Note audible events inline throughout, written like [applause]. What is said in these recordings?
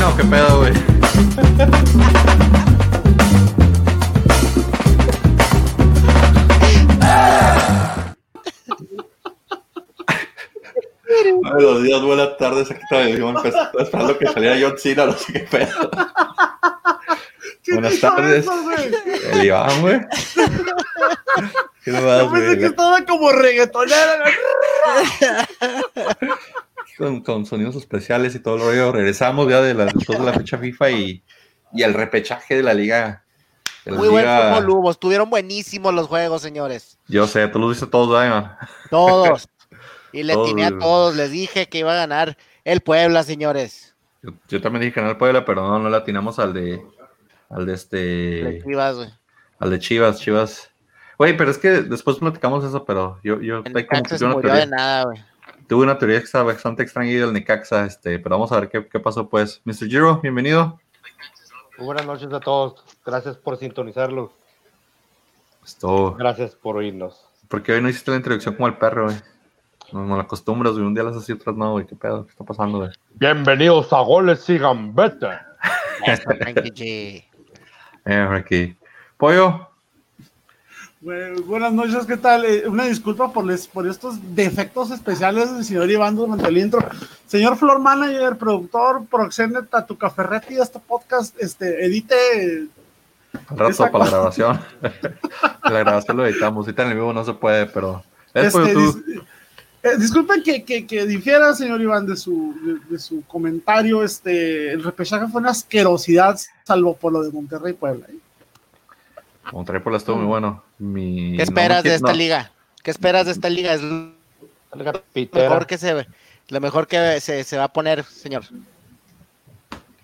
no? ¿Qué pedo, güey? Buenos días, buenas tardes. Aquí está yo empezando, esperando que saliera John Cena, no sé qué pedo. Buenas tardes. El Iván, güey. ¿Qué Yo pensé que estaba como reggaetonera. [laughs] Con, con, sonidos especiales y todo lo rollo. Regresamos ya de la, después de la fecha FIFA y, y el repechaje de la liga. Muy buen fútbol. Estuvieron buenísimos los juegos, señores. Yo sé, tú los viste todos. Todos. [laughs] Y le tiné a todos. Les dije que iba a ganar el Puebla, señores. Yo, también dije ganar el Puebla, pero no, no le atinamos al de. Al de este. De Chivas, güey. Al de Chivas, Chivas. Güey, pero es que después platicamos eso, pero yo, yo como que una teoría. De nada, güey. Tuve una teoría bastante extraña del Necaxa, este, pero vamos a ver qué, qué pasó, pues. Mr. Giro, bienvenido. Muy buenas noches a todos. Gracias por sintonizarlos. Esto... Gracias por oírnos. Porque hoy no hiciste la introducción como el perro, güey. No, no la acostumbras, güey. Un día las así, otras no, güey. ¿Qué pedo? ¿Qué está pasando, güey? Bienvenidos a Goles y Gambetta. [laughs] eh, aquí. Pollo. Buenas noches, ¿qué tal? Eh, una disculpa por, les, por estos defectos especiales del señor Iván durante el intro. Señor Floor Manager, productor, proxeneta, tu caferretti de este podcast, este, edite. Rato para la grabación. [laughs] la grabación lo editamos. Ahorita en el vivo no se puede, pero. Este, eh, disculpen que, que, difiera, señor Iván, de su, de, su comentario. Este, el repechaje fue una asquerosidad, salvo por lo de Monterrey Puebla. ¿eh? Monterrey Puebla estuvo muy bueno. ¿Qué esperas de esta liga? ¿Qué esperas de esta liga? Es lo mejor que se, lo mejor que se, se va a poner, señor.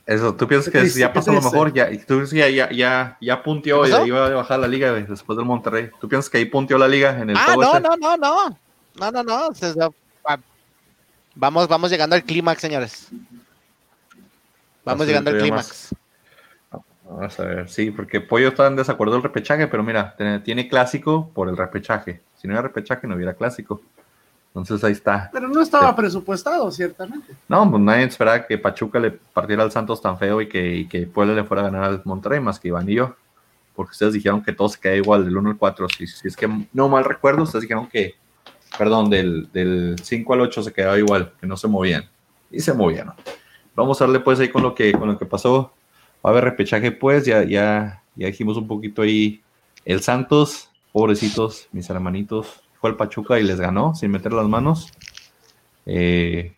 Eso, tú piensas que ya pasó lo mejor, ya, tú ya, ya, ya, ya punteó y iba a bajar la liga después del Monterrey. ¿Tú piensas que ahí punteó la liga en el Ah, no, no, no, no. No, no, no. Vamos, vamos llegando al clímax, señores. Vamos llegando al clímax. Vamos a ver, sí, porque Pollo está en desacuerdo del repechaje, pero mira, tiene clásico por el repechaje. Si no hubiera repechaje, no hubiera clásico. Entonces ahí está. Pero no estaba presupuestado, ciertamente. No, pues nadie esperaba que Pachuca le partiera al Santos tan feo y que, y que Puebla le fuera a ganar al Monterrey, más que Iván y yo. Porque ustedes dijeron que todo se queda igual del 1 al 4. Si, si es que no mal recuerdo, ustedes dijeron que perdón, del, del 5 al 8 se quedaba igual, que no se movían. Y se movían. Vamos a darle pues ahí con lo que, con lo que pasó. Va a haber repechaje pues, ya, ya, ya dijimos un poquito ahí. El Santos, pobrecitos, mis hermanitos, fue al Pachuca y les ganó sin meter las manos. Eh,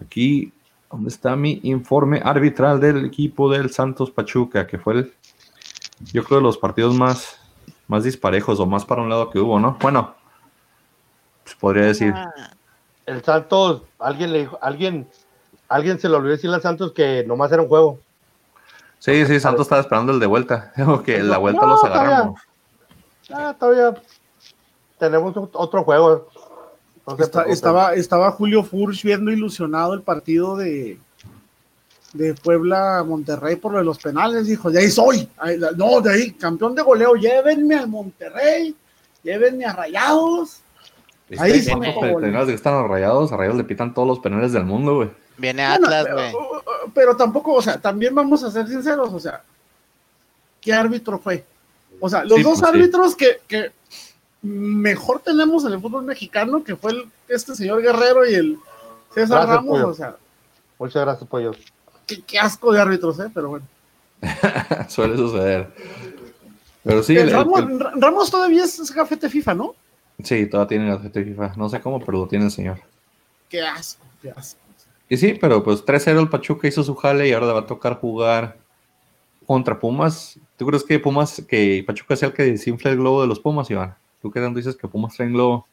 aquí, ¿dónde está mi informe arbitral del equipo del Santos Pachuca? Que fue el, yo creo, de los partidos más, más disparejos o más para un lado que hubo, ¿no? Bueno, pues, podría decir. El Santos, alguien le dijo, alguien, alguien se le olvidó decirle al Santos que nomás era un juego. Sí, sí, Santos estaba esperando el de vuelta. [laughs] que la vuelta los agarramos. Ah, todavía tenemos otro juego. estaba, estaba Julio Furch viendo ilusionado el partido de, de Puebla Monterrey por lo de los penales. Dijo, de ahí soy. No, de ahí, campeón de goleo, llévenme al Monterrey, llévenme a Rayados. Ahí sí que están a Rayados, a Rayados le pitan todos los penales del mundo, güey. Viene Atlas, güey. pero, tampoco, o sea, también vamos a ser sinceros, o sea, ¿qué árbitro fue? O sea, los dos pues árbitros que, que, mejor tenemos en el fútbol mexicano, que fue el, este señor Guerrero y el César Ramos, o sea. Muchas gracias, Pollo. Qué, asco de árbitros, ¿eh? Pero bueno. [laughs] Suele suceder. Pero sí. Ramos, Ramos, todavía es gafete FIFA, ¿no? Sí, todavía tiene la de FIFA. No sé cómo, pero lo tiene el señor. Qué asco, qué asco. Y sí, pero pues 3-0 el Pachuca hizo su jale y ahora le va a tocar jugar contra Pumas. ¿Tú crees que Pumas, que Pachuca sea el que desinfla el globo de los Pumas, Iván? ¿Tú qué tanto dices que Pumas traen globo?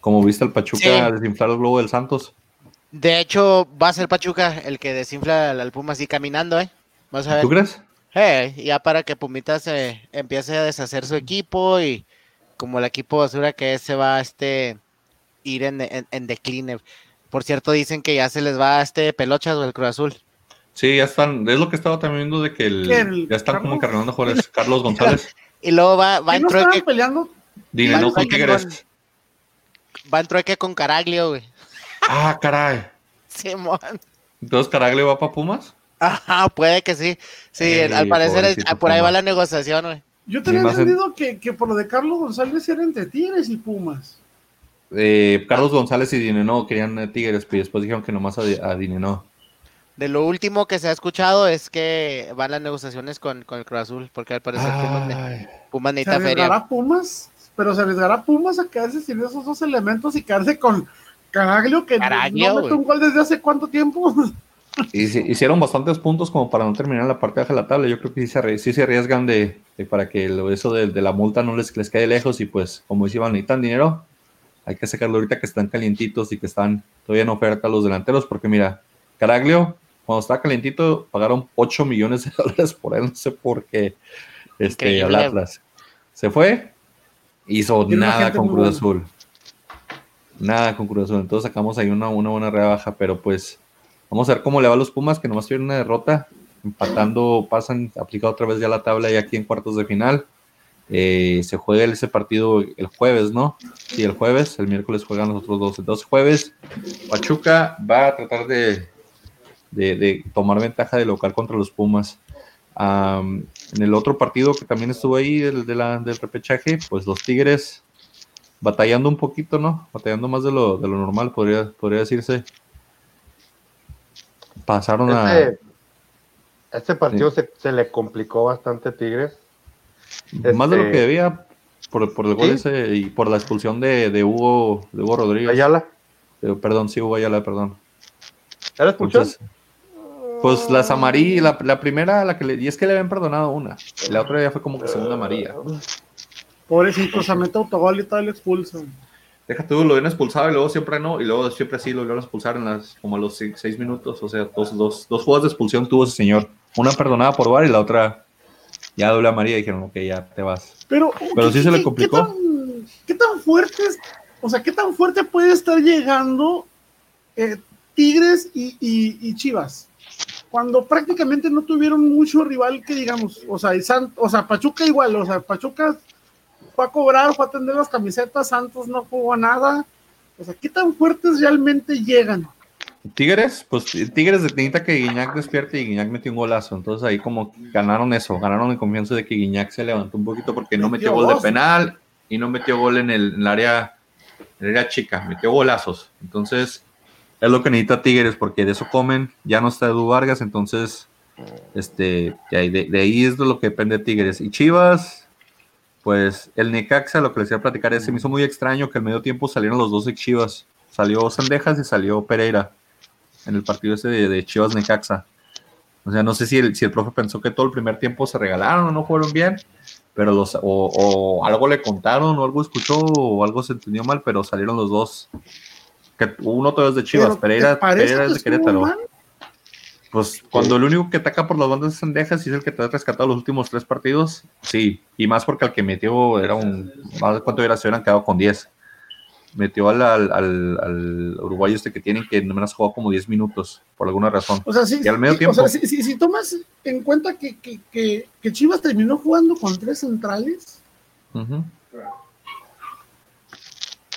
Como viste el Pachuca desinflar el globo del Santos. De hecho, va a ser Pachuca el que desinfla al Pumas y caminando, ¿eh? Vas a ver. ¿Tú crees? Eh, ya para que Pumitas eh, empiece a deshacer su equipo y como el equipo basura que se va a este, ir en, en, decline. Por cierto, dicen que ya se les va a este Pelochas o el Cruz Azul. Sí, ya están, es lo que estaba también viendo de que el, ya están como encarnando jugadores Carlos González. [laughs] y luego va, va en trueque. peleando? Dime, no, ¿con crees? Va en trueque con Caraglio, güey. Ah, caray. Simón. Entonces, ¿Caraglio va para Pumas? Ajá, puede que sí. Sí, al parecer por ahí va la negociación, güey. Yo tenía entendido que, que, por lo de Carlos González era entre Tigres y Pumas. Eh, Carlos González y Dineno querían Tigres, pero después dijeron que nomás a, a Dineno. De lo último que se ha escuchado es que van las negociaciones con, con el Cruz Azul, porque al parecer Pumas, Pumas necesita ¿Se feria. Pumas? Pero se arriesgará Pumas a quedarse sin esos dos elementos y quedarse con Caraglio, que no mete un gol desde hace cuánto tiempo. [laughs] Y hicieron bastantes puntos como para no terminar la parte baja de la tabla. Yo creo que sí se, arriesgan de, para que eso de, la multa no les, les quede lejos y pues como decían, necesitan dinero. Hay que sacarlo ahorita que están calientitos y que están todavía en oferta los delanteros porque mira, Caraglio cuando estaba calientito, pagaron 8 millones de [laughs] dólares por él, no sé por qué, este, al Atlas. Se fue, hizo nada con Cruz Azul. Nada con Cruz Azul. Entonces sacamos ahí una, una buena rebaja, pero pues vamos a ver cómo le va a los Pumas, que nomás tuvieron una derrota. Empatando, pasan, aplicado otra vez ya la tabla y aquí en cuartos de final. Eh, se juega ese partido el jueves, ¿no? Sí, el jueves, el miércoles juegan los otros dos. Entonces, jueves, Pachuca va a tratar de de, tomar ventaja de local contra los Pumas. en el otro partido que también estuvo ahí, el de la, del repechaje, pues los Tigres batallando un poquito, ¿no? Batallando más de lo, de lo normal, podría, podría decirse. Pasaron a. Este, este partido se, se, le complicó bastante a Tigres. Más de lo que este, debía por, por el gol ese y por la expulsión de, de, Hugo, de Hugo Rodríguez. Ayala. Eh, perdón, sí, Hugo Ayala, perdón. ¿Era expulsión? Pues las amarillas, la, primera, la que le, y es que le habían perdonado una. La otra ya fue como que segunda amarilla. Pobrecito, se mete autogol y tal le expulsan. Deja tú, lo habían expulsado y luego siempre no, y luego siempre sí lo volvieron a expulsar en las, como a los seis, minutos. O sea, dos, dos, dos jugadas de expulsión tuvo ese señor. Una perdonada por VAR y la otra ya doble amarilla y dijeron, ok, ya te vas. Pero, Pero sí se le complicó. ¿qué tan, fuerte o sea, qué tan fuerte puede estar llegando eh, Tigres y, y Chivas? cuando prácticamente no tuvieron mucho rival que digamos, o sea, o sea, Pachuca igual, o sea, Pachuca fue a cobrar, fue a atender las camisetas, Santos no jugó nada, o sea, ¿qué tan fuertes realmente llegan? Tigres, pues Tigres necesita que Guiñac despierte y Guiñac metió un golazo, entonces ahí como ganaron eso, ganaron en confianza de que Guiñac se levantó un poquito porque no metió, gol de penal y no metió gol en el, área, en el área chica, metió golazos, entonces es lo que necesita Tigres, porque de eso comen. Ya no está Edu Vargas, entonces, este, de, ahí es de lo que depende Tigres. Y Chivas, pues el Necaxa, lo que les iba a platicar es, se me hizo muy extraño que al medio tiempo salieron los dos de Chivas. Salió Sandejas y salió Pereira en el partido ese de, Chivas Necaxa. O sea, no sé si el, si el profe pensó que todo el primer tiempo se regalaron o no fueron bien, pero los, o, o algo le contaron o algo escuchó o algo se entendió mal, pero salieron los dos que uno todo es de Chivas, Pereira, Pereira es de Querétaro. Pues cuando el único que ataca por las bandas es Sendejas y es el que te ha rescatado los últimos tres partidos, sí. Y más porque al que metió era un. Cuánto hubiera se hubieran quedado con 10. Metió al, al, uruguayo este que tienen que no menos jugado como 10 minutos, por alguna razón. O sea, sí, y al medio tiempo. O sea, si, si, tomas en cuenta que, que, que, Chivas terminó jugando con tres centrales.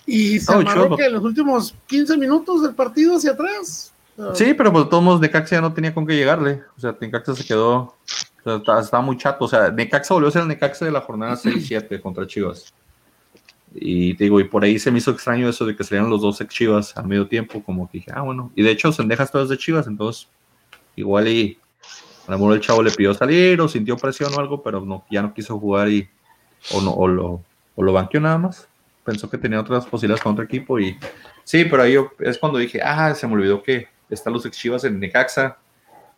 Y se amarró que en los últimos 15 minutos del partido hacia atrás. Sí, pero pues todos modos Necaxa ya no tenía con qué llegarle. O sea, Necaxa se quedó, estaba, muy chato. O sea, Necaxa volvió a ser el Necaxa de la jornada [clears throat] 6-7 contra Chivas. Y digo, y por ahí se me hizo extraño eso de que salieran los dos ex Chivas al medio tiempo, como dije, ah, bueno. Y de hecho, Sendejas todas de Chivas, entonces, igual y a lo el chavo le pidió salir o sintió presión o algo, pero no, ya no quiso jugar y o, no, o lo, o lo banqueó nada más pensó que tenía otras posibilidades con otro equipo y sí, pero ahí yo, es cuando dije, ah, se me olvidó que están los ex Chivas en Necaxa.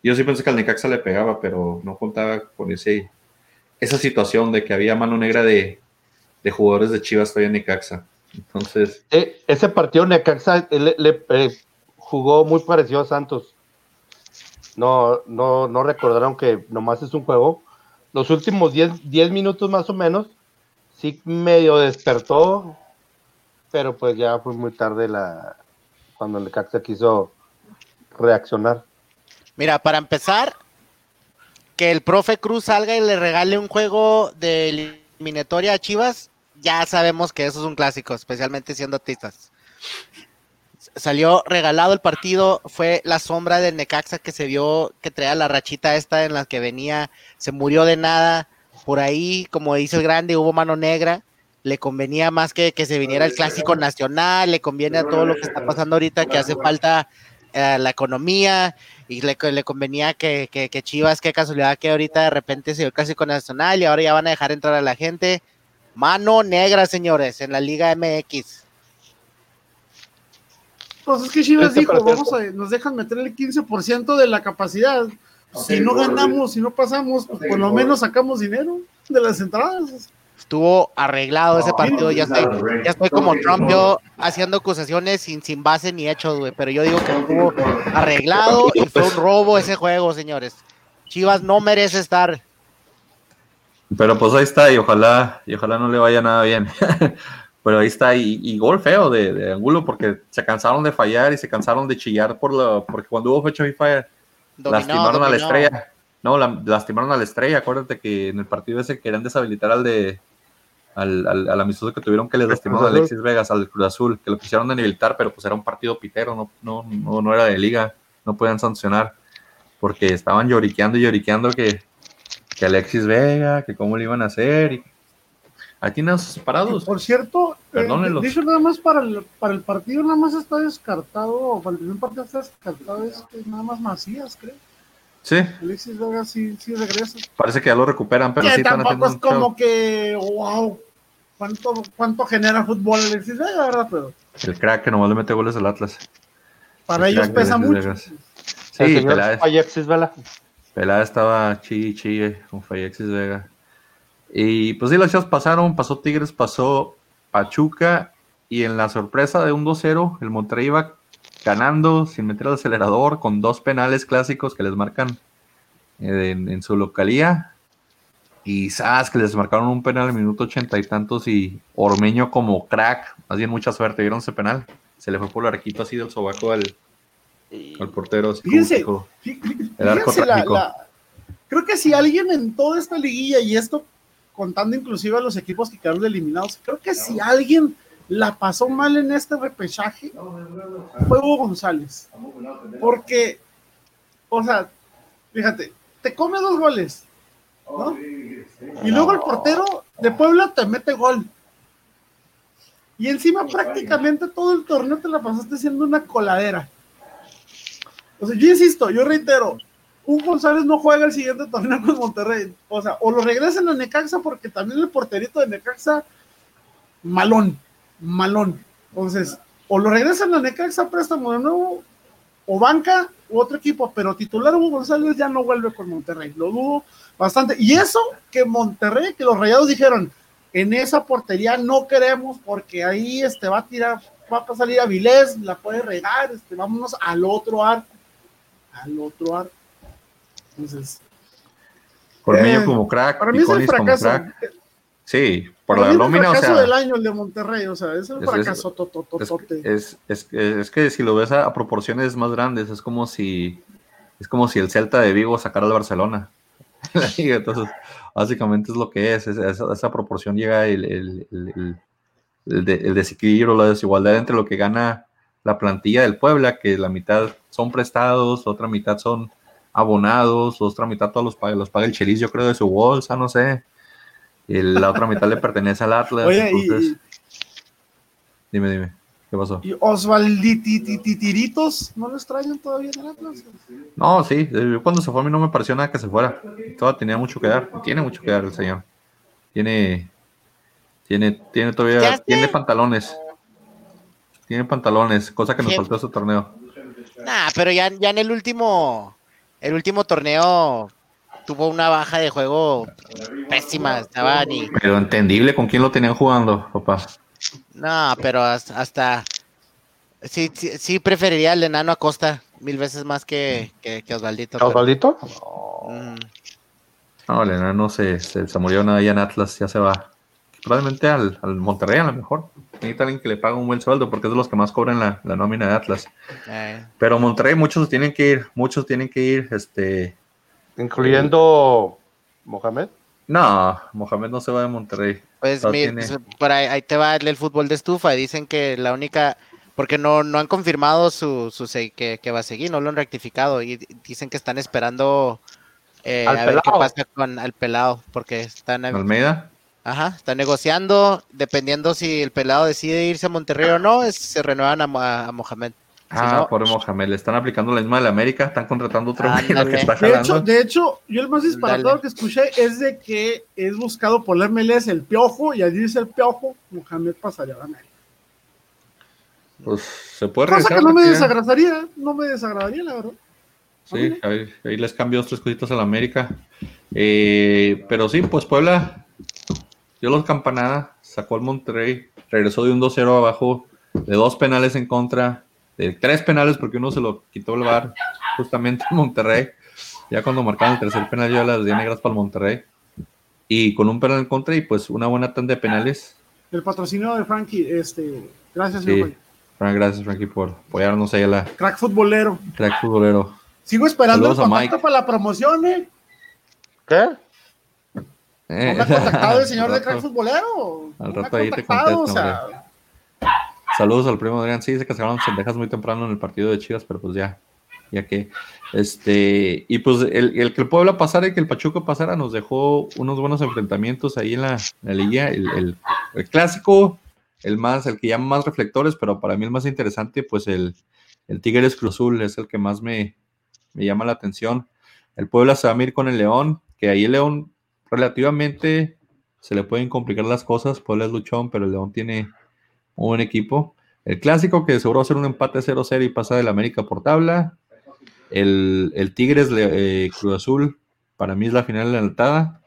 Yo sí pensé que al Necaxa le pegaba, pero no contaba con ese, esa situación de que había mano negra de, de jugadores de Chivas todavía en Necaxa. Entonces. Ese partido Necaxa le, eh, jugó muy parecido a Santos. No, no, no recordaron que nomás es un juego. Los últimos 10 minutos más o menos sí medio despertó, pero pues ya fue muy tarde la cuando el Caxa quiso reaccionar. Mira, para empezar, que el profe Cruz salga y le regale un juego de eliminatoria a Chivas, ya sabemos que eso es un clásico, especialmente siendo artistas. salió regalado el partido, fue la sombra del Necaxa que se vio que traía la rachita esta en la que venía, se murió de nada, por ahí, como dice el grande, hubo mano negra, le convenía más que, que se viniera el clásico nacional, le conviene a todo lo que está pasando ahorita, que hace falta eh, la economía, y le, le convenía que, que, que, Chivas, qué casualidad que ahorita de repente se dio el clásico nacional y ahora ya van a dejar entrar a la gente. Mano negra, señores, en la Liga MX. Pues es que Chivas dijo, vamos a, nos dejan meter el 15% de la capacidad. Si no ganamos, si no pasamos, pues por lo menos sacamos dinero de las entradas. Estuvo arreglado ese partido, ya estoy, ya estoy como Trump, yo haciendo acusaciones sin, sin base ni hechos, güey, pero yo digo que estuvo arreglado y fue un robo ese juego, señores. Chivas no merece estar. Pero pues ahí está, y ojalá, y ojalá no le vaya nada bien. [laughs] pero ahí está, y, y gol feo de, de, Angulo, porque se cansaron de fallar y se cansaron de chillar por lo, porque cuando hubo fecha FIFA dominó, lastimaron dominó. a la estrella. No, la, lastimaron a la estrella. Acuérdate que en el partido ese querían deshabilitar al de al, al, al amistoso que tuvieron que les lastimó a Alexis Vegas, al Cruz Azul, que lo quisieron inhabilitar, pero pues era un partido pitero, no, no, no, no era de liga, no podían sancionar, porque estaban lloriqueando y lloriqueando que, que Alexis Vega, que cómo le iban a hacer, y ahí tienen sus parados. Por cierto, eh, dicho nada más para el, para el partido, nada más está descartado, para el primer partido está descartado, es que nada más Macías, creo. Sí. Alexis Vega sí, sí regresa. Parece que ya lo recuperan, pero que sí tampoco es como show. que, wow, ¿cuánto, ¿cuánto genera fútbol Alexis Vega, verdad? Pero, el crack que nomás le mete goles al Atlas. Para el ellos pesa mucho. Vegas. Sí, Peláez. Alexis Vela. Peláez estaba chi chi con Alexis Vega. Y pues sí, las chivas pasaron, pasó Tigres, pasó Pachuca, y en la sorpresa de un 2-0, el Monterrey iba ganando sin meter el acelerador, con dos penales clásicos que les marcan en, en su localía. Y sabes que les marcaron un penal en el minuto ochenta y tantos y Ormeño como crack, más bien mucha suerte, vieron ese penal. Se le fue por el arquito así del sobaco al, al portero. Así fíjense, el arco la, la, creo que si alguien en toda esta liguilla, y esto contando inclusive a los equipos que quedaron eliminados, creo que si alguien la pasó mal en este repechaje fue Hugo González. Porque, o sea, fíjate, te come dos goles, ¿no? Y luego el portero de Puebla te mete gol. Y encima prácticamente todo el torneo te la pasaste siendo una coladera. O yo insisto, yo reitero, Hugo González no juega el siguiente torneo con Monterrey. O sea, o lo regresan a Necaxa porque también el porterito de Necaxa, malón malón. Entonces, o lo regresan a Necaxa préstamo de nuevo, o banca, u otro equipo, pero titular Hugo González ya no vuelve con Monterrey. Lo dudo bastante. Y eso que Monterrey, que los rayados dijeron, en esa portería no queremos porque ahí este, va a tirar, va a salir a Vilés, la puede regar, este, vámonos al otro arco. Al otro arco. Entonces. Por medio eh, como crack. Para mí es el fracaso. Sí, por la nómina, o sea. del año el de Monterrey, o sea, es un fracaso es, totototote. Es, es, es, que si lo ves a, a, proporciones más grandes, es como si es como si el Celta de Vigo sacara al Barcelona. [laughs] Entonces, básicamente es lo que es, esa, esa proporción llega el, el, el, el, de, el desequilibrio, la desigualdad entre lo que gana la plantilla del Puebla, que la mitad son prestados, otra mitad son abonados, otra mitad todos los paga, los paga el Chelis, yo creo, de su bolsa, no sé y la otra mitad le [laughs] pertenece al Atlas. Oye, entonces... y... Dime, dime, ¿qué pasó? ¿Y Osvaldititiritos no lo extrañan todavía en el Atlas? No, sí, cuando se fue a mí no me pareció nada que se fuera. Todavía tenía mucho que dar, tiene mucho que dar el señor. Tiene, tiene, tiene todavía, tiene pantalones. Tiene pantalones, cosa que nos faltó ese torneo. Nah, pero ya, ya en el último, el último torneo tuvo una baja de juego pésima. Estaba ni... Pero entendible con quién lo tenían jugando, papá. No, pero hasta, hasta... Sí, sí, sí, preferiría al enano Acosta mil veces más que, que, que Osvaldito. ¿Osvaldito? Pero... Mm. No, el enano se, se, se murió nada ya en Atlas, ya se va. Probablemente al, al Monterrey a lo mejor. Necesita alguien que le pague un buen sueldo porque es de los que más cobran la, la nómina de Atlas. Eh. Pero Monterrey muchos tienen que ir, muchos tienen que ir, este, Incluyendo Mohamed. No, Mohamed no se va de Monterrey. Pues, mi, tiene... por ahí, ahí, te va el fútbol de estufa. Dicen que la única porque no, no han confirmado su, su que, que, va a seguir, no lo han rectificado y dicen que están esperando eh, a ver qué pasa con el pelado, porque están... Almeida. Ajá, están negociando, dependiendo si el pelado decide irse a Monterrey o no, se renuevan a, Mohamed. Ah, por Mohamed, le están aplicando la misma de la América, están contratando otro que está de hecho, de hecho, yo el más disparador que escuché es de que es buscado por la MLS el piojo, y allí dice el piojo, Mohamed pasaría a la América. Pues se puede Cosa que no me desagradaría, no me desagradaría, la verdad. Sí, ahí, les cambio dos tres cositas a la América. Eh, pero sí, pues Puebla dio los campanadas, sacó al Monterrey, regresó de un 2-0 abajo, de dos penales en contra, de tres penales porque uno se lo quitó el bar justamente en Monterrey. Ya cuando marcaron el tercer penal, yo las di negras para el Monterrey. Y con un penal en contra y pues una buena tanda de penales. El patrocinio de Frankie, este, gracias, sí. Gracias, Frankie, por apoyarnos ahí a la. Crack futbolero. Crack futbolero. Sigo esperando el contacto para la promoción, ¿eh? ¿Qué? Eh, ¿No ha contactado el [laughs] señor de Crack Futbolero? Al rato ahí te contesto, Saludos al primo Adrián. Sí, se casaron sendejas muy temprano en el partido de Chivas, pero pues ya, ya que. Este, y pues el, el que el Puebla pasara y que el Pachuca pasara nos dejó unos buenos enfrentamientos ahí en la, en liga. El, el, clásico, el más, el que llama más reflectores, pero para mí el más interesante, pues el, el Tigres Cruzul es el que más me, me llama la atención. El Puebla se va a ir con el León, que ahí el León relativamente se le pueden complicar las cosas. Puebla es luchón, pero el León tiene un buen equipo. El clásico, que seguro va a ser un empate 0-0 y pasa del América por tabla. El, el Tigres eh, Cruz Azul, para mí es la final de la altada.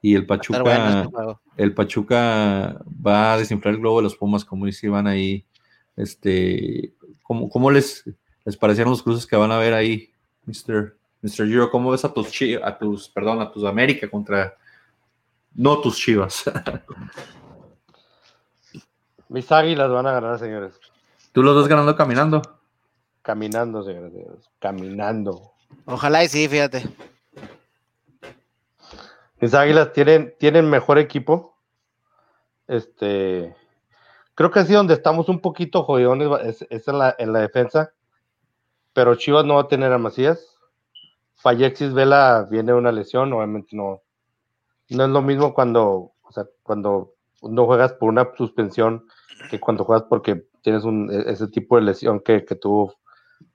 Y el Pachuca, este el Pachuca va a desinflar el globo de los Pumas, como dice van ahí. Este, ¿cómo, cómo les, les parecieron los cruces que van a ver ahí? Mr. Mr. Giro, ¿cómo ves a tus, a tus, perdón, a tus América contra, no tus Chivas? [laughs] Mis águilas van a ganar, señores. ¿Tú los ves ganando caminando? Caminando, señores, caminando. Ojalá y sí, fíjate. Mis águilas tienen, tienen mejor equipo. Este, creo que así donde estamos un poquito jodidones es, en, la, en la defensa pero Chivas no va a tener a Macías. Fallexis Vela viene una lesión, obviamente no. No es lo mismo cuando, o sea, cuando no juegas por una suspensión que cuando juegas porque tienes un, e, ese tipo de lesión que, que tuvo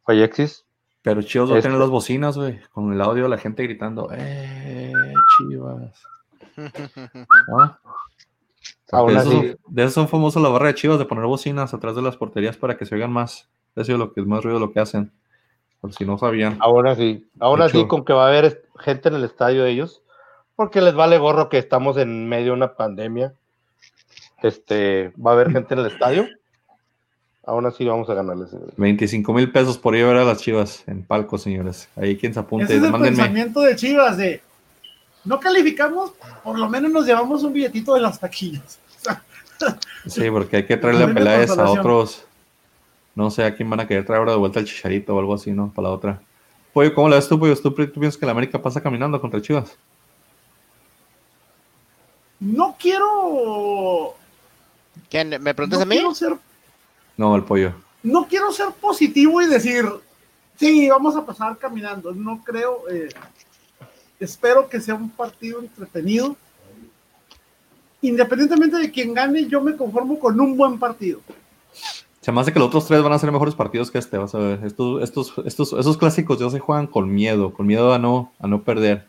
Fallexis. Pero Chivas va a tener este las bocinas, güey, con el audio de la gente gritando, ¡eh, Chivas! [laughs] ¿Ah? de, eso, de eso son famosos la barra de Chivas, de poner bocinas atrás de las porterías para que se oigan más. Eso es lo que es más ruido lo que hacen por si no sabían. Ahora sí, ahora sí, con que va a haber gente en el estadio de ellos, porque les vale gorro que estamos en medio de una pandemia. Este, va a haber gente en el estadio. Aún así vamos a ganarles. 25 mil pesos por ir a ver a las chivas en palco, señores. Ahí quien se apunte. Ese es el pensamiento de chivas de no calificamos, por lo menos nos llevamos un billetito de las taquillas. [laughs] sí, porque hay que traerle a Peláez a otros no sé a quién van a querer traer ahora de vuelta el chicharito o algo así, ¿no? Para la otra. Pollo, ¿cómo la ves tú, Pollo? ¿Tú, piensas que la América pasa caminando contra Chivas? No quiero. ¿Quién? ¿Me preguntas a mí? No, el pollo. No quiero ser positivo y decir, sí, vamos a pasar caminando. No creo. Eh, espero que sea un partido entretenido. Independientemente de quién gane, yo me conformo con un buen partido. Se me hace que los otros tres van a ser mejores partidos que este, vas a ver. Estos, estos, estos, esos clásicos ya se juegan con miedo, con miedo a no, a no perder.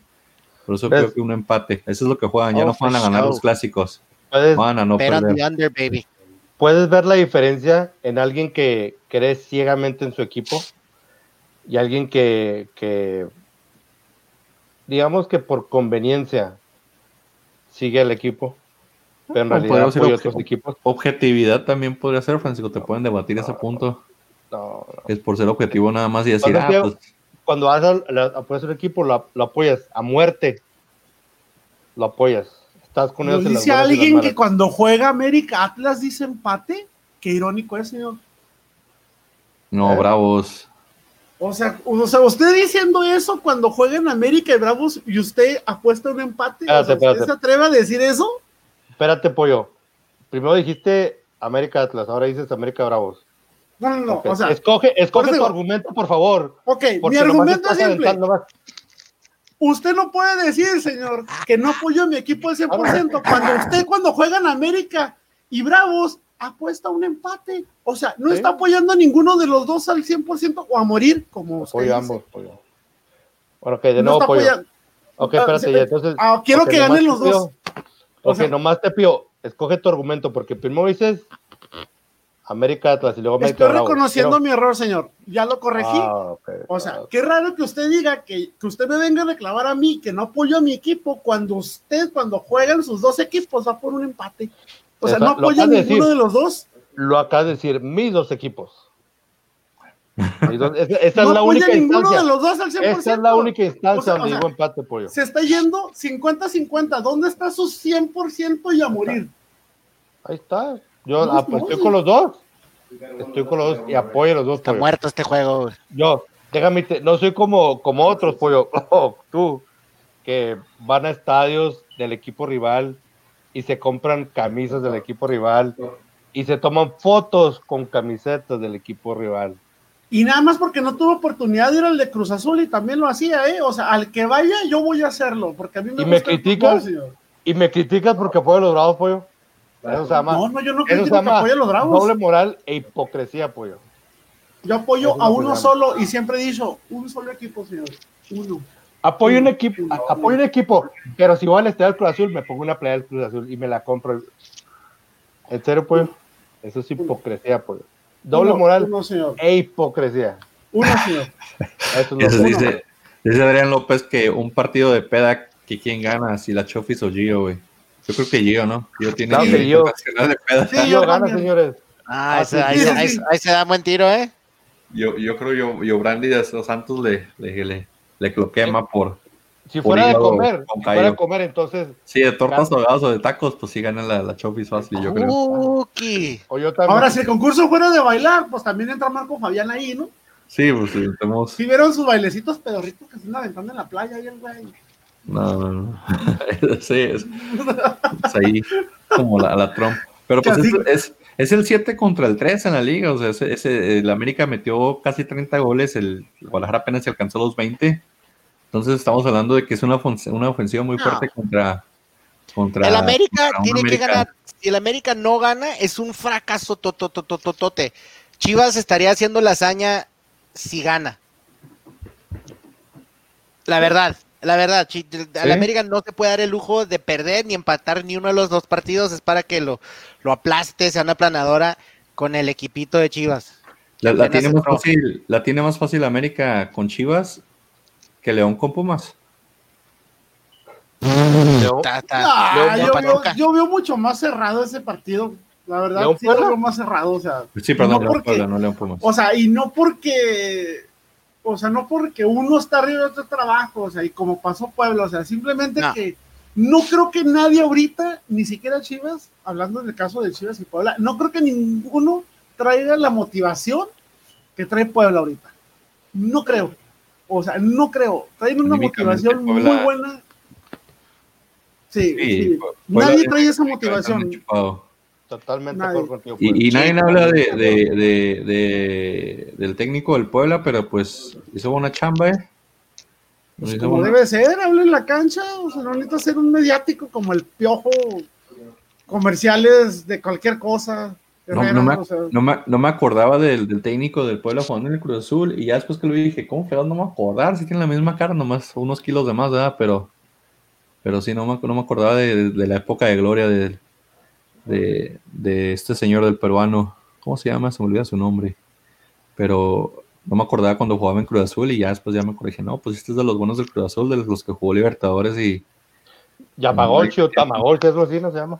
Por eso creo que un empate. Eso es lo que juegan. Ya no oh, juegan a ganar los clásicos. Puedes, a no perder. Puedes ver la diferencia en alguien que cree ciegamente en su equipo y alguien que, que digamos que por conveniencia sigue al equipo pero en realidad otros equipos. Objetividad también podría ser, Francisco, te pueden debatir ese punto. No, Es por ser objetivo nada más y decir, cuando, ah, pues, cuando apoyas un equipo, lo, apoyas a muerte. Lo apoyas. Estás con ellos. Dice alguien que cuando juega América Atlas dice empate. Qué irónico es, señor. No, ¿Eh? Bravos. O sea, o sea, usted diciendo eso cuando juega en América y Bravos y usted apuesta un empate. ¿Usted se atreve a decir eso? Espérate, pollo. Primero dijiste América Atlas, ahora dices América Bravos. No, no, no. O sea, escoge, escoge tu digo- argumento, por favor. ok, mi argumento es simple. Usted no puede decir, señor, que no apoyo a mi equipo al 100% cuando usted cuando juega en América y Bravos apuesta un empate. O sea, no Sí. está apoyando a ninguno de los dos al 100% o a morir, como usted Apoyo ambos, pollo. Bueno, ok, de No nuevo está pollo. apoyando. Ok, Ah, espérate, sí, ya, entonces. ah, quiero que ganen los dos. O Ok, sea- nomás te pido, escoge tu argumento, porque primero dices América Atlas y luego América Estoy reconociendo mi error, señor. Ya lo corregí. Ah, O sea, qué raro que usted diga que, que usted me venga a reclamar a mí que no apoyo a mi equipo cuando usted, cuando juegan sus dos equipos, va por un empate. O sea, Esa- no apoya a ninguno decir. de los dos. Lo acabas de decir, mis dos equipos. [laughs] No es la única instancia. de los dos al 100%. Esa es la única instancia o donde sea, empate, pollo. Se está yendo 50-50. ¿Dónde está su 100% y a morir? Ahí está. Yo No, pues, no, estoy sí. con los dos. Estoy con los dos y apoyo a los dos. Está pollo. muerto este juego. Yo, déjame, te- no soy como, como otros, pollo. [laughs] Oh, tú, que van a estadios del equipo rival y se compran camisas del equipo rival y se toman fotos con camisetas del equipo rival. Y nada más porque no tuvo oportunidad de ir al de Cruz Azul y también lo hacía, ¿eh? O sea, al que vaya, yo voy a hacerlo, porque a mí me ¿Y me gusta criticas? Y me criticas porque apoyo a los bravos, pollo. Eso se llama, No, no, yo no critico que apoye a los bravos. doble moral e hipocresía, pollo. Yo apoyo Eso a uno solo y siempre he dicho, un solo equipo, señor. Uno. Apoyo un equipo, uno, apoyo un equipo, pero si voy al estadio del Cruz Azul, me pongo una playa del Cruz Azul y me la compro. ¿En serio, pollo? Eso es hipocresía, pollo. Doble Uno, moral Uno, señor. e hipocresía. Uno, señor. [laughs] Eso es eso dice, dice Adrián López que un partido de peda, que quién gana, si la Chofis o Gio, güey. Yo creo que Gio, ¿no? Gio tiene Claro que Gio. de peda. Sí, Yo yo gana, señores. Ah, Ah, ese- sí, ahí, ahí- ahí se da buen tiro, ¿eh? Yo, yo creo yo, yo Brandy de los Santos le, le, le, le quema por. Si fuera de comer, si fuera de comer, entonces, Sí, de tortas ahogadas o de tacos, pues sí gana la, la Chofis fácil, yo creo. Uki. o yo también. Ahora, si el concurso fuera de bailar, pues también entra Marco Fabián ahí, ¿no? Sí, pues sí, tenemos. Si vieron sus bailecitos pedorritos que se están aventando en la playa ahí el güey. No, no, no. [laughs] sí, es, es ahí como la, la Trump. Pero pues es, es, es el 7 contra el 3 en la liga. O sea, ese, ese- el América metió casi 30 goles, el Guadalajara apenas se alcanzó los 20. Entonces estamos hablando de que es una, una ofensiva muy No. fuerte contra, contra. El América contra tiene que ganar. Si el América no gana, es un fracaso tototototote. Chivas estaría haciendo la hazaña si gana. La verdad, la verdad. Sí. América no se puede dar el lujo de perder ni empatar ni uno de los dos partidos. Es para que lo, lo aplaste, sea una planadora con el equipito de Chivas. La, la tiene más fácil, la tiene más fácil América con Chivas que León con Pumas. León- Ta- ta- Ah, León yo, veo, Pachuca. yo veo mucho más cerrado ese partido. La verdad, ¿León sí lo veo más cerrado. O sea, Sí, perdón, No León porque- Puebla, no León Pumas. o sea, y no porque. O sea, no porque uno está arriba de otro trabajo, o sea, y como pasó Puebla, o sea, simplemente No. que no creo que nadie ahorita, ni siquiera Chivas, hablando del caso de Chivas y Puebla, no creo que ninguno traiga la motivación que trae Puebla ahorita. No creo. O sea, no creo. Traen una motivación muy buena. Sí, Sí, sí. Puebla Nadie trae esa motivación. Totalmente Nadie. contigo. Y, y nadie Sí. habla de, de- de- de- del técnico del Puebla, pero pues hizo buena chamba, ¿eh? Pues como debe ser, habla en la cancha, o sea, no necesita ser un mediático como el piojo, comerciales de cualquier cosa. No, Herrera, no me, o sea, no me- no me acordaba del, del técnico del Puebla jugando en el Cruz Azul y ya después que lo vi dije, ¿cómo fregados no me acordar? Si tienen la misma cara, nomás unos kilos de más, ¿verdad? Pero, pero sí, no me, no me acordaba de, de la época de gloria de, de, de este señor del peruano. ¿Cómo se llama? Se me olvida su nombre. Pero no me acordaba cuando jugaba en Cruz Azul y ya después ya me corrigí. No, pues este es de los buenos del Cruz Azul, de los que jugó Libertadores y... Yamagolchi o Tamagolchi, algo así no se llama.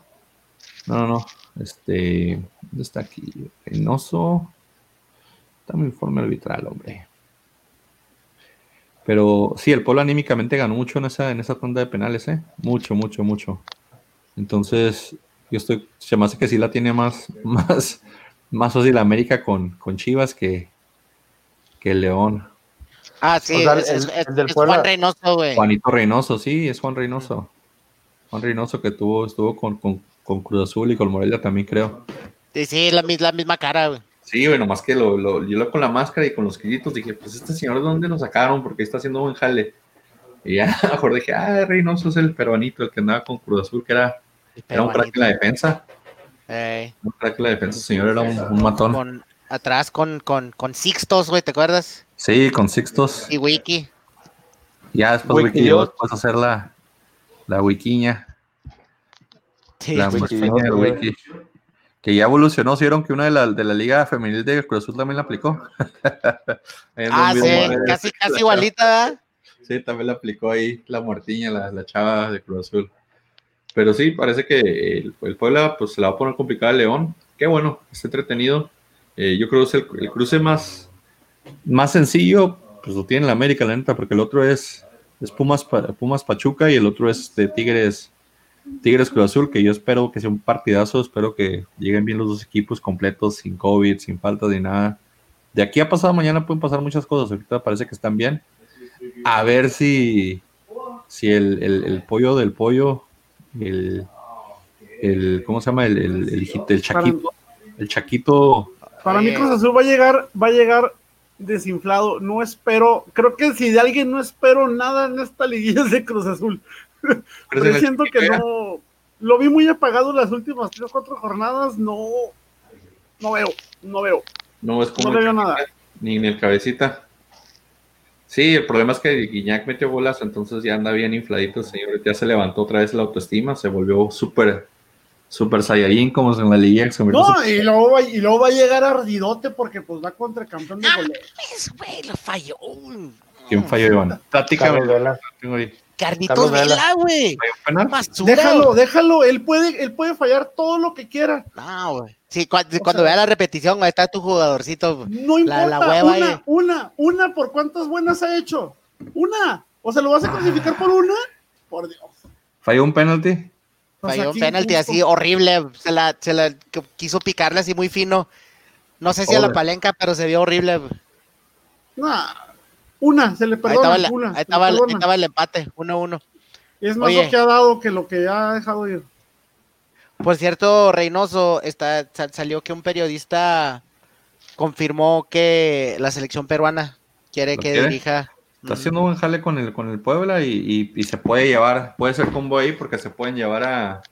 No, no, no. Este, ¿dónde está aquí? Reynoso. Está mi informe arbitral, hombre. Pero sí, el Puebla anímicamente ganó mucho en esa, en esa tanda de penales, ¿eh? Mucho, mucho, mucho. Entonces, yo estoy, se me hace que sí la tiene más, [laughs] más, más fácil América con, con Chivas que, que el León. Ah, sí, O sea, es, el- es- es- el del es Puebla- Juan Reynoso, güey. Juanito Reynoso, sí, es Juan Reynoso. Juan Reynoso que tuvo, estuvo con, con, con Cruz Azul y con Morelia también, creo. Sí, sí, la, la misma cara, güey. Sí, bueno, más que lo, lo, yo lo con la máscara y con los quillitos dije, pues este señor de dónde lo sacaron, porque está haciendo buen jale. Y ya [laughs] mejor dije, ah, Reynoso es el peruanito, el que andaba con Cruz Azul, que era, era un crack en la defensa. Ey, Un crack en la defensa, el señor era un, un matón. con, atrás con, con, con Sixtos, güey, ¿te acuerdas? Sí, con Sixtos. Y Wiki. Ya después Wiki Wiki Dios. después a hacer la, la wikiña. Sí, la de Wiki. Que ya evolucionó, ¿sí vieron que una de la, de la Liga Femenil de Cruz Azul también la aplicó. [laughs] Ah, sí, casi, casi igualita. Sí, también la aplicó ahí la muertiña, la, la chava de Cruz Azul. Pero sí, parece que el, el Puebla pues, se la va a poner complicada a León. Qué bueno, está entretenido. Eh, yo creo que es el, el cruce más, más sencillo, pues lo tiene la América, la neta, porque el otro es, es Pumas, Pumas Pachuca y el otro es de Tigres, Tigres Cruz Azul, que yo espero que sea un partidazo, espero que lleguen bien los dos equipos completos, sin COVID, sin falta de nada. De aquí a pasado mañana pueden pasar muchas cosas, ahorita parece que están bien. A ver si, si el, el- el pollo del pollo, el, el ¿cómo se llama? El, el, el, chaquito, el chaquito, Para mí. Cruz Azul va a llegar, va a llegar desinflado. No espero, creo que si de alguien no espero nada en esta liguilla es de Cruz Azul. Pero yo siento que no, lo vi muy apagado las últimas tres o cuatro jornadas, no, no veo, no veo, No es como no veo nada. ni en el cabecita. Sí, el problema es que Guiñac metió bolas, entonces ya anda bien infladito el señor. Ya se levantó otra vez la autoestima, se volvió súper, súper saiyajin como en la liga. se No, y luego, va, y luego va a llegar ardidote porque pues va contra el campeón de Ah, goleo. Pues, güey, lo falló. ¿Quién falló, Iván? Platícame. Tengo ahí. Carlitos Vela. Güey. Déjalo, déjalo, él puede, él puede fallar todo lo que quiera. No, güey. Sí, cu- cuando vea la repetición, ahí está tu jugadorcito. No La- importa, la hueva una, ahí. una, una, por cuántas buenas ha hecho. Una. O sea, ¿lo vas a clasificar por una? Por Dios. ¿Falló un penalti? O sea, Falló un penalti así horrible. Se la, se la quiso picarle así muy fino. No sé si a la palenca, pero se vio horrible. güey. Nah, una, se le Ahí perdona. estaba, el, una, ahí estaba el- ahí estaba el empate, 1-1. Es más Oye. lo que ha dado que lo que ha dejado ir. Por cierto, Reynoso, está, sa- salió que un periodista confirmó que la selección peruana quiere ¿Lo que quiere? dirija. Está Mm, haciendo buen jale con el, con el Puebla y, y- y se puede llevar, puede ser combo ahí porque se pueden llevar a, a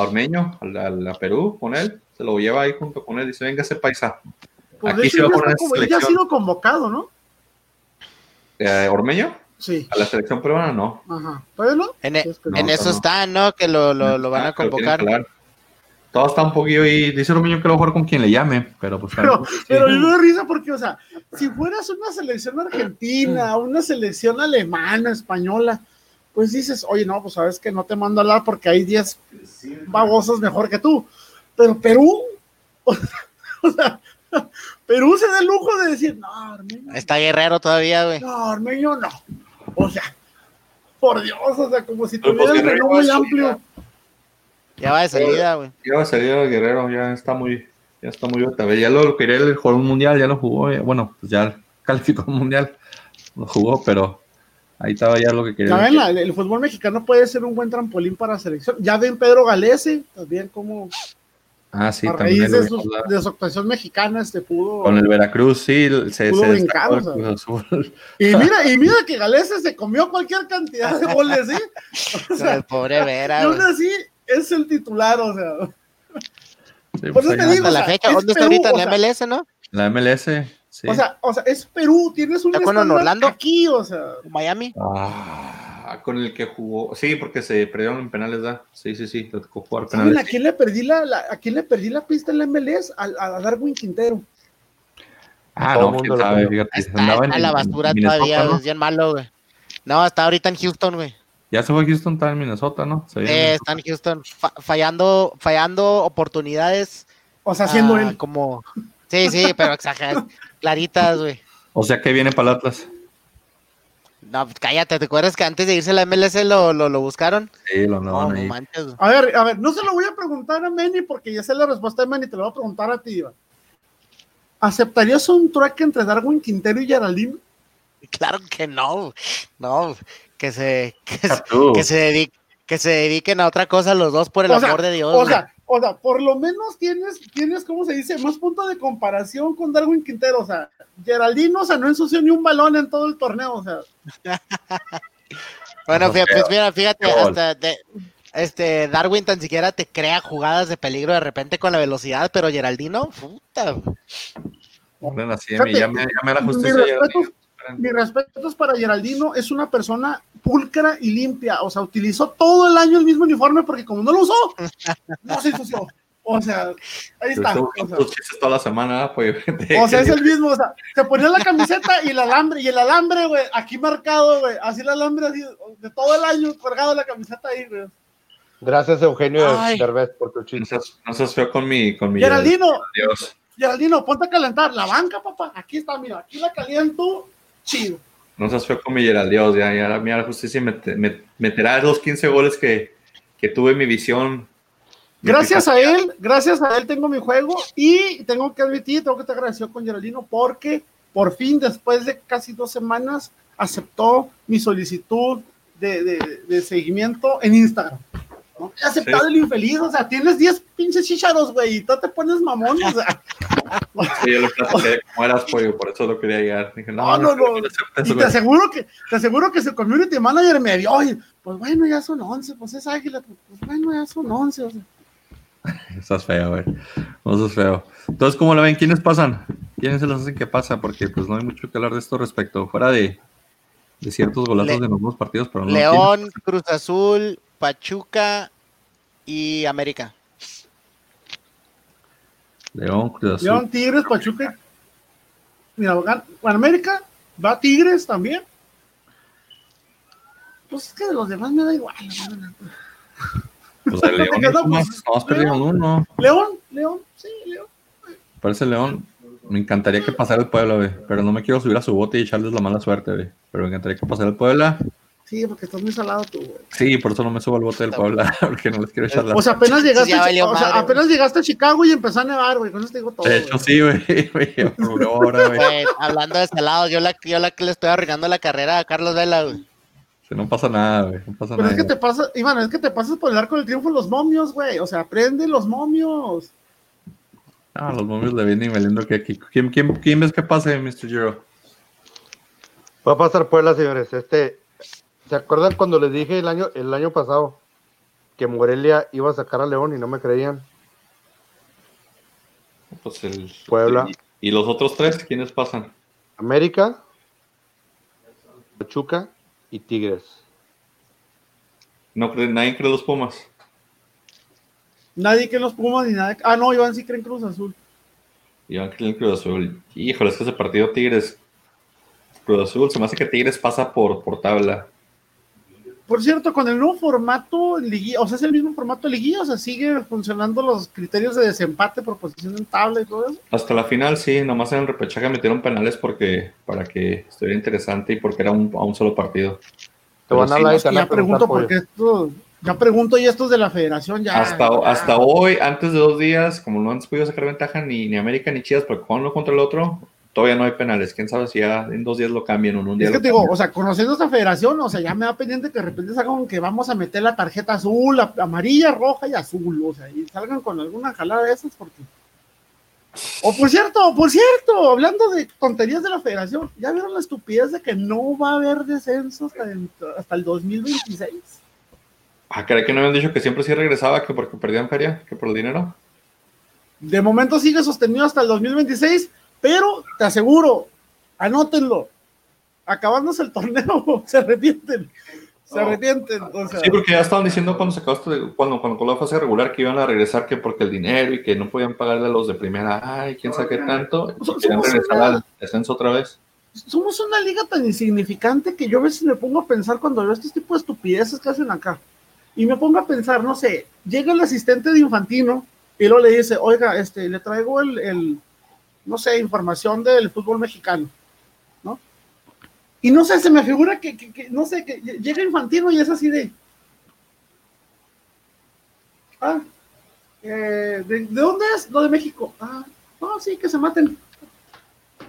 Ormeño, a, Perú con él, se lo lleva ahí junto con él y dice, venga ese paisa. Pues Aquí de se hecho va a ya, poner está como- él ya ha sido convocado, ¿no? Eh, ¿Ormeño? Sí. A la selección peruana no. Ajá. ¿Todavía no? En, e- Es que en no, eso no. está, ¿no? Que lo, lo, lo van a Ah, convocar. Todo está un poquillo ahí, dice Ormeño que lo va a jugar con quien le llame, pero pues Pero, sí. [laughs] pero yo me da risa porque, o sea, si fueras una selección argentina, una selección alemana, española, pues dices, oye, no, pues sabes que no te mando a hablar porque hay 10 babosos mejor que tú. Pero Perú, [laughs] o sea, [laughs] Perú se da el lujo de decir, no, Armenio, Está Guerrero todavía, güey. no, Armenio no. O sea, por Dios, o sea, como si tuviera pues, el menú Guerrero muy amplio. Ya va de salida, güey. Ya va a salir el Guerrero, ya está muy, ya está muy otra vez. Ya lo quería el jugar un mundial, ya lo jugó, ya- bueno, pues ya [laughs] calificó un mundial, lo jugó, pero ahí estaba ya lo que quería. Ya ven, la- el, fútbol mexicano puede ser un buen trampolín para selección. Ya ven Pedro Galese, también como Ah, sí, a también raíz de su, de su actuación mexicana, este pudo. Con el Veracruz, sí, se, Pudo se o el sea. Azul. Y [laughs] mira, y mira que Galese se comió cualquier cantidad de goles, ¿sí? O sea, el pobre Vera, y aún así es el titular, o sea. Sí, Por pues eso ahí te digo, la sea, fecha, es ¿dónde está ahorita en sea, MLS, no? La MLS, sí. O sea, o sea, es Perú, tienes un ¿Está con Orlando? aquí, o sea. Miami. Ah, con el que jugó, sí, porque se perdieron en penales, ¿da? Sí, sí, sí, le tocó jugar ¿Saben a penales. quién le perdí la, la- a quién le perdí la pista en la MLS? A, a Darwin Quintero. Ah, Todo no, el mundo quién sabe, fíjate. Está, andaba está en- la basura todavía, ¿no? es bien malo, güey. No, está ahorita en Houston, güey. Ya se fue a Houston, está en Minnesota, ¿no? Sí, está en Houston. fa- fallando, fallando oportunidades. O sea, siendo ah, él. Como. Sí, sí, pero exageras. Claritas, güey. O sea que viene para el Atlas. No, pues, cállate, ¿te acuerdas que antes de irse a la MLS lo, lo, lo buscaron? Sí, lo No, no manches. A ver, a ver, no se lo voy a preguntar a Manny porque ya sé la respuesta de Manny, te lo voy a preguntar a ti, Iván. ¿Aceptarías un track entre Darwin Quintero y Geraldine? Claro que no. No, que se, que se, que se dediquen, que se dediquen a otra cosa los dos por el O sea, amor de Dios. O sea, o sea, por lo menos tienes, tienes, ¿cómo se dice? Más punto de comparación con Darwin Quintero. O sea, Geraldino, o sea, no ensució ni un balón en todo el torneo, o sea. [laughs] bueno, fíjate, pues mira, fíjate, hasta este Darwin tan siquiera te crea jugadas de peligro de repente con la velocidad, pero Geraldino, puta. Bueno, así, ya me, la justicia. Mi respeto, es para Geraldino, es una persona pulcra y limpia, o sea, utilizó todo el año el mismo uniforme porque como no lo usó, no se ensució. O sea, ahí está. O sea, toda la semana, pues. [laughs] O sea, es el mismo, o sea, se ponía la camiseta y el alambre, y el alambre, güey, aquí marcado, güey, así el alambre, así, de todo el año cargado la camiseta ahí, güey. Gracias, Eugenio Derbez, por tu chiste. No seas feo con mi, con mi Geraldino, Geraldino, ponte a calentar la banca, papá. Aquí está, mira, aquí la caliento, chido. No seas feo con mi Geraldino, ya, ya, mira, la justicia me, me, meterá los 15 goles que, que tuve en mi visión Gracias a él, gracias a él tengo mi juego y tengo que admitir, tengo que te agradecer con Geraldino porque por fin, después de casi dos semanas, aceptó mi solicitud de, de, seguimiento en Instagram. ¿No? He aceptado el infeliz, o sea, tienes 10 pinches chicharos, güey, y tú te pones mamón, o sea. Sí, yo lo platiqué como eras pollo, por eso lo quería llegar. Dije, no, no, no. y te aseguro, que, te aseguro que su community manager me vio, y, pues bueno, ya son 11, pues es águila, pues, bueno, ya son 11, o sea. Estás feo, güey. No es feo. Entonces, ¿cómo la ven? ¿Quiénes pasan? ¿Quiénes se los hacen que pasa? Porque pues no hay mucho que hablar de esto respecto. Fuera de, de ciertos golazos de los partidos. Pero León, Cruz Azul, Pachuca y América. León, Cruz Azul. León, Tigres, Pachuca. Mira, América va Tigres también. Pues es que de los demás me da igual. Pues León, [laughs] perdimos uno. León, León, sí, León. Parece León. Me encantaría que pasara el Puebla, pero no me quiero subir a su bote y echarles la mala suerte, Pero me encantaría que pasara el Puebla. Sí, porque estás muy salado tú, güey. Sí, por eso no me subo al bote del Puebla, [laughs] porque no les quiero echar la O sea, apenas llegaste, a, o sea, apenas llegaste a Chicago y empezó a nevar, güey. Con eso te digo todo. De hecho, sí, [laughs] [laughs] güey. hablando de salado, yo la, yo la que le estoy arruinando la carrera a Carlos Vela, güey no pasa nada, güey. No pasa Pero es que te pasa, Iván, es que te pasas por el arco del triunfo los momios, güey. O sea, aprende los momios. Ah, los momios le vienen valiendo que aquí. ¿Quién, quién, quién ves que pase, Mr. Giro? Va a pasar Puebla, señores. Este, ¿se acuerdan cuando les dije el año, el año pasado que Morelia iba a sacar a León y no me creían? Pues el Puebla. ¿Y, y los otros tres quiénes pasan? América, Pachuca y Tigres. No nadie cree los Pumas. Nadie cree los Pumas ni nada. Ah, no, Iván sí cree en Cruz Azul. Iván cree en Cruz Azul. Híjole, es que ese partido Tigres. Cruz Azul, se me hace que Tigres pasa por, por tabla. Por cierto, con el nuevo formato, o sea, es el mismo formato de liguilla, o sea, sigue funcionando los criterios de desempate por posición en tabla y todo eso. Hasta la final, sí, nomás en el repechaje metieron penales porque para que estuviera interesante y porque era un, a un solo partido. Te van a ya pregunto porque esto, ya pregunto y estos de la federación ya. Hasta, hasta hoy, antes de dos días, como no han podido sacar ventaja ni, ni América ni Chivas, porque uno contra el otro, todavía no hay penales. Quién sabe si ya en dos días lo cambian o en un día. Es que te digo, o sea, conociendo esta federación, o sea, ya me da pendiente que de repente salgan que vamos a meter la tarjeta azul, amarilla, roja y azul, o sea, y salgan con alguna jalada de esas, porque. O por cierto, por cierto, hablando de tonterías de la federación, ¿ya vieron la estupidez de que no va a haber descenso hasta el, hasta el 2026? Ah, ¿cree que no habían dicho que siempre sí regresaba, que porque perdían feria, que por el dinero? De momento sigue sostenido hasta el 2026, pero te aseguro, anótenlo, acabándose el torneo, [laughs] se arrepienten. Se arrepienten. Sí, porque ya estaban diciendo cuando se acabó cuando, cuando la fase regular que iban a regresar que porque el dinero y que no podían pagarle a los de primera, ay, quién sabe qué tanto, y regresar al descenso otra vez. Somos una liga tan insignificante que yo a veces me pongo a pensar cuando veo este tipo de estupideces que hacen acá. Y me pongo a pensar, no sé, llega el asistente de Infantino y luego le dice, oiga, este, le traigo el no sé, información del fútbol mexicano, ¿no? Y no sé, se me figura que, no sé, que llega Infantino y es así de, ah, eh, ¿de, dónde es? No, de México. Ah, no, sí, que se maten.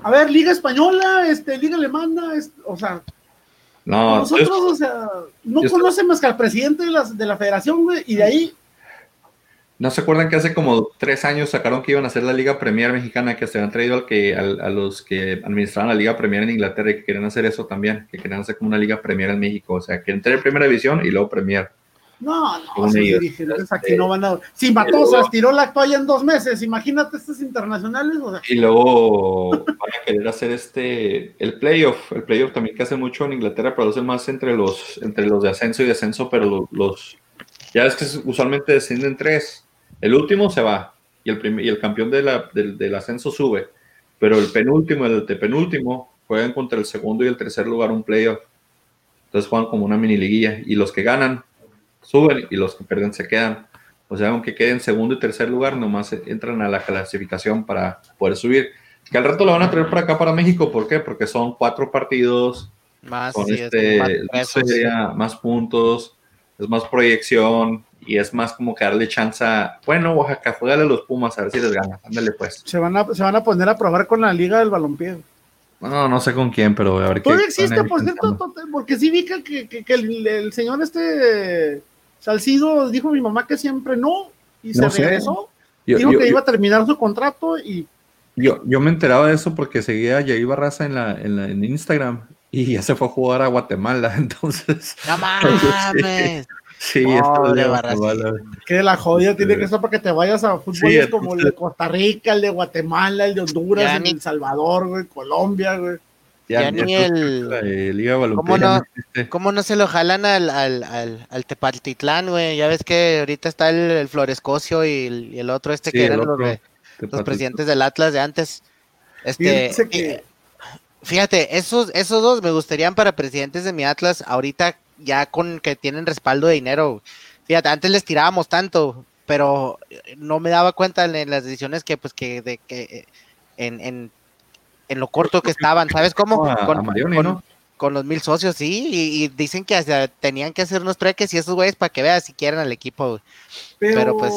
A ver, Liga Española, este, Liga Alemana, o sea, no, nosotros, o sea, no conocemos más que al presidente de la, de la federación, güey, y de ahí ¿No se acuerdan que hace como tres años sacaron que iban a hacer la Liga Premier mexicana, que se habían traído al que, a los que administraban la Liga Premier en Inglaterra y que querían hacer eso también, que querían hacer como una Liga Premier en México, o sea, que entre Primera División y luego Premier. No, no, esos dirigentes aquí no van a. Si Matosas tiró la toalla en dos meses, imagínate estos internacionales. Y luego van a querer hacer este el playoff, el playoff también que hace mucho en Inglaterra, produce más entre los entre los de ascenso y descenso, pero los, ya es que usualmente descienden tres. El último se va y el, y el campeón de la, del, ascenso sube, pero el penúltimo el penúltimo juegan contra el segundo y el tercer lugar un playoff. Entonces juegan como una mini liguilla y los que ganan suben y los que pierden se quedan. O sea, aunque queden segundo y tercer lugar, nomás entran a la clasificación para poder subir. Que al rato lo van a traer para acá, para México. ¿Por qué? Porque son cuatro partidos, más, este, más, puntos, es más proyección y es más como que darle chance a, bueno, Oaxaca, juegale a los Pumas a ver si les gana. Ándale pues. Se van, a, se van a poner a probar con la Liga del Balompié. No, no sé con quién, pero a ver qué. existe, por cierto, porque sí vi que, que, que el, el, señor este Salcido dijo mi mamá que siempre no y se regresó. dijo que iba a terminar su contrato y. Yo, yo me enteraba de eso porque seguía a Jair Barraza en, la, en, la, en Instagram y ya se fue a jugar a Guatemala, [laughs] entonces. ¡No [laughs] mames! Sí, esto de Guatemala. Que la jodida tiene que ser para que te vayas a fútbol como el de Costa Rica, el de Guatemala, el de Honduras, el de El Salvador, güey, Colombia, güey. Ya, ni el. ¿Cómo, no, ¿Cómo no se lo jalan al, al, al, al Tepatitlán, güey? Ya ves que ahorita está el, Florescocio y el, otro, este que eran los, los, presidentes del Atlas de antes. Este. Fíjate, esos, esos dos me gustarían para presidentes de mi Atlas ahorita ya con que tienen respaldo de dinero. Fíjate, antes les tirábamos tanto, pero no me daba cuenta en, las decisiones que, pues, que, de, que en, en en lo corto que estaban, ¿sabes cómo? con, los mil socios, sí, y, dicen que tenían que hacer unos treques y esos güeyes para que veas si quieren al equipo. Pero, pues,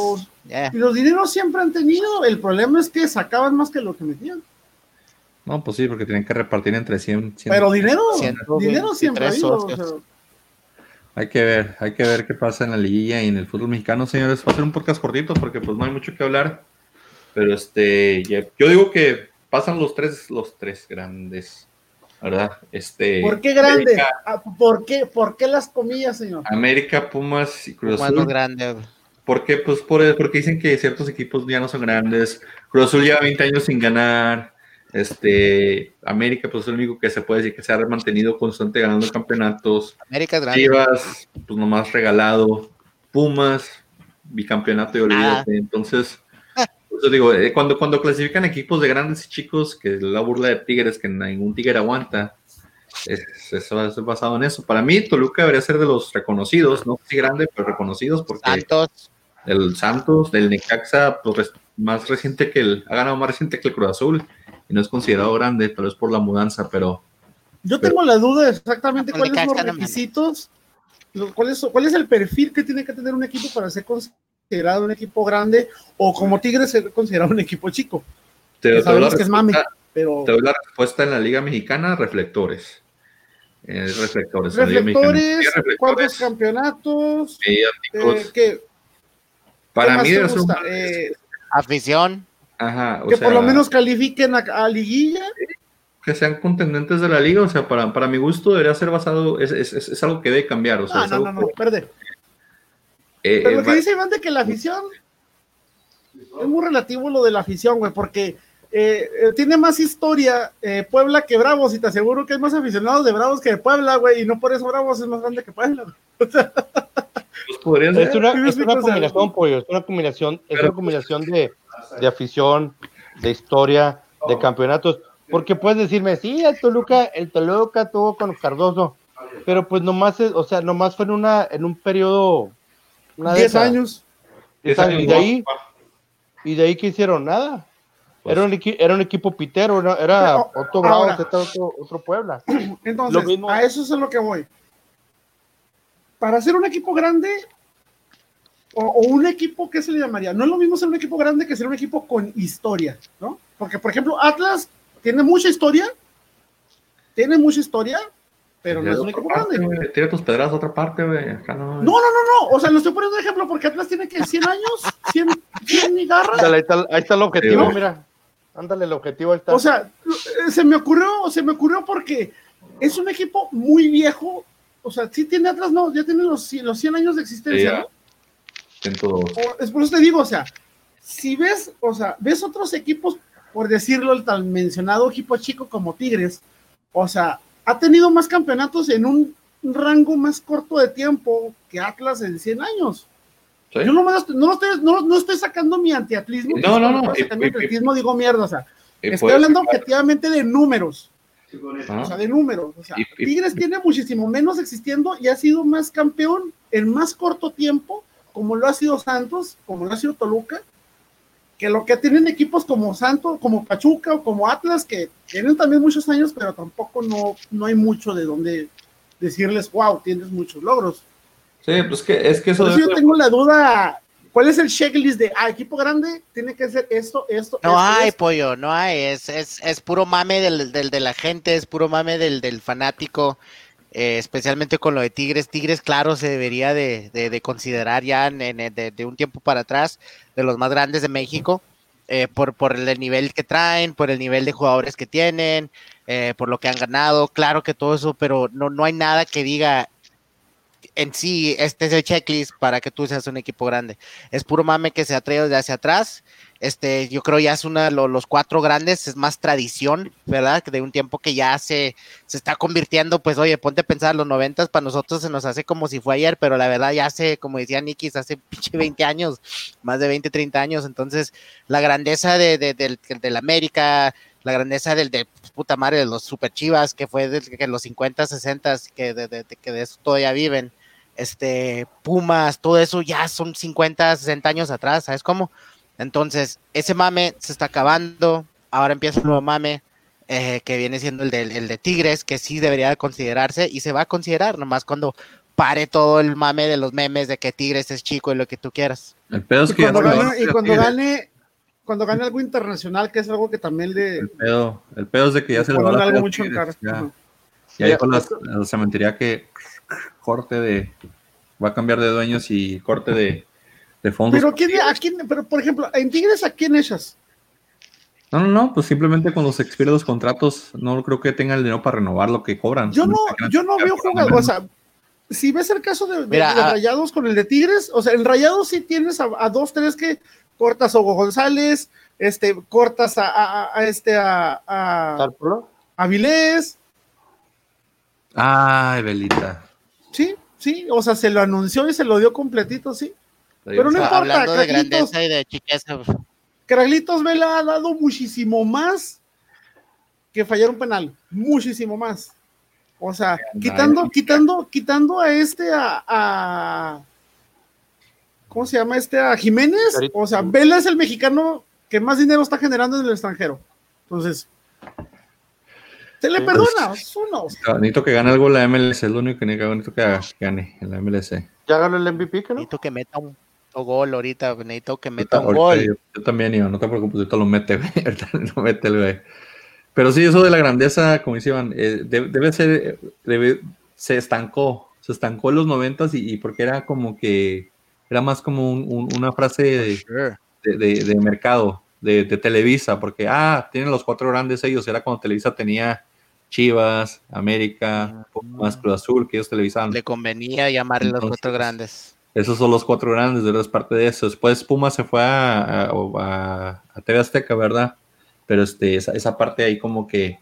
y los dineros siempre han tenido, el problema es que sacaban más que lo que metían. No, pues sí, porque tienen que repartir entre 100. Pero dinero, dinero siempre ha Hay que ver, hay que ver qué pasa en la liguilla y en el fútbol mexicano, señores. Va a ser un podcast cortito porque pues no hay mucho que hablar. Pero este, yo digo que pasan los tres, los tres grandes, ¿verdad? Este, ¿Por qué grandes? Ah, ¿Por qué, ¿Por qué las comillas, señor? América, Pumas y Cruz Azul. Pumas grande. ¿Por qué? Pues por, porque dicen que ciertos equipos ya no son grandes. Cruz Azul lleva 20 años sin ganar. Este, América, pues es el único que se puede decir que se ha mantenido constante ganando campeonatos. América grande. Chivas, pues nomás regalado. Pumas, bicampeonato y olvídate. Entonces, yo digo, eh, cuando, cuando clasifican equipos de grandes y chicos, que la burla de Tigres, que ningún Tigre aguanta, es, eso es basado en eso. Para mí, Toluca debería ser de los reconocidos, no si grande, pero reconocidos, porque Santos. el Santos, del Necaxa, pues, más reciente que el, ha ganado más reciente que el Cruz Azul, y no es considerado grande, tal vez por la mudanza, pero. Yo tengo la duda exactamente cuáles son los requisitos, cuál es, cuál es el perfil que tiene que tener un equipo para ser considerado un equipo grande o como Tigres es considerado un equipo chico. Te, doy la, que es mami, pero... te doy la respuesta en la Liga Mexicana, reflectores. Eh, reflectores. Reflectores, cuántos campeonatos. Eh, Para mí es un... eh, afición. Ajá, que por lo menos califiquen a, liguilla. Que sean contendentes de la liga, o sea, para, para mi gusto debería ser basado, es, es, es algo que debe cambiar. O sea, ah, no, no, no, perde. Eh, Pero lo que dice Iván de que la afición es muy relativo lo de la afición, güey, porque eh, eh, tiene más historia Puebla que Bravos y te aseguro que hay más aficionados de Bravos que de Puebla, güey, y no por eso Bravos es más grande que Puebla. [laughs] pues Es una, combinación, pollo, es una combinación, es una combinación de, de afición, de historia, de campeonatos, porque puedes decirme, sí, el Toluca, el Toluca tuvo con Cardoso, pero pues nomás, o sea, nomás fue en una, en un periodo 10 años. Y de ahí, y de ahí que hicieron nada. Pues era, un era un equipo pitero, era otro Bravo, otro, otro, Puebla. [clears throat] Entonces, a eso es a lo que voy. Para ser un equipo grande, o, un equipo, ¿qué se le llamaría? No es lo mismo ser un equipo grande que ser un equipo con historia, ¿no? Porque, por ejemplo, Atlas tiene mucha historia, tiene mucha historia, pero no es un equipo grande. Tira tus pedras a otra parte, güey. Acá no. No, no, no, no. O sea, lo estoy poniendo de ejemplo porque Atlas tiene que 100 años, 100, 100 y garra. Ahí, está, ahí está el objetivo, mira. Ándale, el objetivo ahí está. O sea, se me ocurrió, se me ocurrió porque es un equipo muy viejo. O sea, sí tiene Atlas, no, ya tiene los, los 100 años de existencia, ¿no? 102. Es por eso te digo, o sea, si ves, o sea, ves otros equipos, por decirlo, el tan mencionado equipo chico como Tigres, o sea, ha tenido más campeonatos en un rango más corto de tiempo que Atlas en 100 años. Yo no, no, estoy, no, no, estoy, sacando mi antiatlismo. No, no, no. Mi antiatlismo digo mierda, o sea, estoy hablando objetivamente de números. O sea, de números. O sea, Tigres tiene muchísimo menos existiendo y ha sido más campeón en más corto tiempo, como lo ha sido Santos, como lo ha sido Toluca, que lo que tienen equipos como Santos, como Pachuca o como Atlas, que tienen también muchos años, pero tampoco no, no hay mucho de donde decirles, wow, tienes muchos logros. Sí, pues que es que eso. yo tengo la duda. ¿Cuál es el checklist de ah, equipo grande? Tiene que ser esto, esto. No hay, pollo, no hay. Es, es, es puro mame del, del, de la gente, es puro mame del, del fanático. Eh, especialmente con lo de Tigres. Tigres, claro, se debería de, de, considerar ya en, de, un tiempo para atrás de los más grandes de México, eh, por, por el nivel que traen, por el nivel de jugadores que tienen, eh, por lo que han ganado, claro que todo eso, pero no, no hay nada que diga en sí, este es el checklist para que tú seas un equipo grande. Es puro mame que se ha traído desde hacia atrás este, yo creo ya es una de los cuatro grandes, es más tradición, ¿verdad? De un tiempo que ya se, se está convirtiendo, pues oye, ponte a pensar, los noventas para nosotros se nos hace como si fue ayer, pero la verdad ya hace, como decía Nikis, hace [laughs] pinche 20 años, más de 20, 30 años, entonces la grandeza de, de, del, América, la grandeza del de pues, puta madre de los super chivas, que fue de, los 50, 60, que de, que de eso todavía viven, este, Pumas, todo eso ya son 50, 60 años atrás, ¿sabes cómo? Entonces, ese mame se está acabando. Ahora empieza un nuevo mame eh, que viene siendo el de, el de Tigres, que sí debería considerarse y se va a considerar nomás cuando pare todo el mame de los memes de que Tigres es chico y lo que tú quieras. El pedo es que y cuando, gane, y cuando gane, cuando gane algo internacional, que es algo que también le. El pedo, el pedo es de que ya se le va a algo mucho en cara. Ya, ya con la, la cementería que corte de. Va a cambiar de dueños y corte de, pero, ¿quién, a quién, pero por ejemplo, en Tigres, ¿a quién echas? No, no, no, pues simplemente cuando se expiren los contratos, no creo que tengan el dinero para renovar lo que cobran. Yo no, yo no veo jugadores, o sea, si ves el caso de, Rayados con el de Tigres, o sea, en Rayados sí tienes a, dos, tres que cortas a Hugo González, este, cortas a, este, a, a, a Vilés. Ay, Belita. Sí, sí, o sea, se lo anunció y se lo dio completito, sí. Pero no importa. Hablando de grandeza y de chiqueza. Craglitos Vela ha dado muchísimo más que fallar un penal. Muchísimo más. O sea, quitando, quitando, quitando a este a, ¿cómo se llama este? A Jiménez. O sea, Vela es el mexicano que más dinero está generando en el extranjero. Entonces, se le pues, perdona, uno. Necesito que gane algo la MLS, es lo único que necesito que gane en la MLS. Ya ganó el MVP, ¿no? Necesito que meta un gol ahorita, necesito que meta un gol. Yo, también, yo, no te preocupes, ahorita lo mete, [laughs] güey. lo mete el güey. Pero sí, eso de la grandeza, como decían, eh, debe, ser, debe, se estancó, se estancó en los noventas y, porque era como que, era más como una frase de, de, mercado, de, Televisa, porque, ah, tienen los cuatro grandes ellos, era cuando Televisa tenía Chivas, América, más Cruz Azul, que ellos televisaban. Le convenía llamarle los cuatro grandes. Esos son los cuatro grandes, de es parte de eso. Después Puma se fue a, a, TV Azteca, ¿verdad? Pero este, esa, parte ahí como que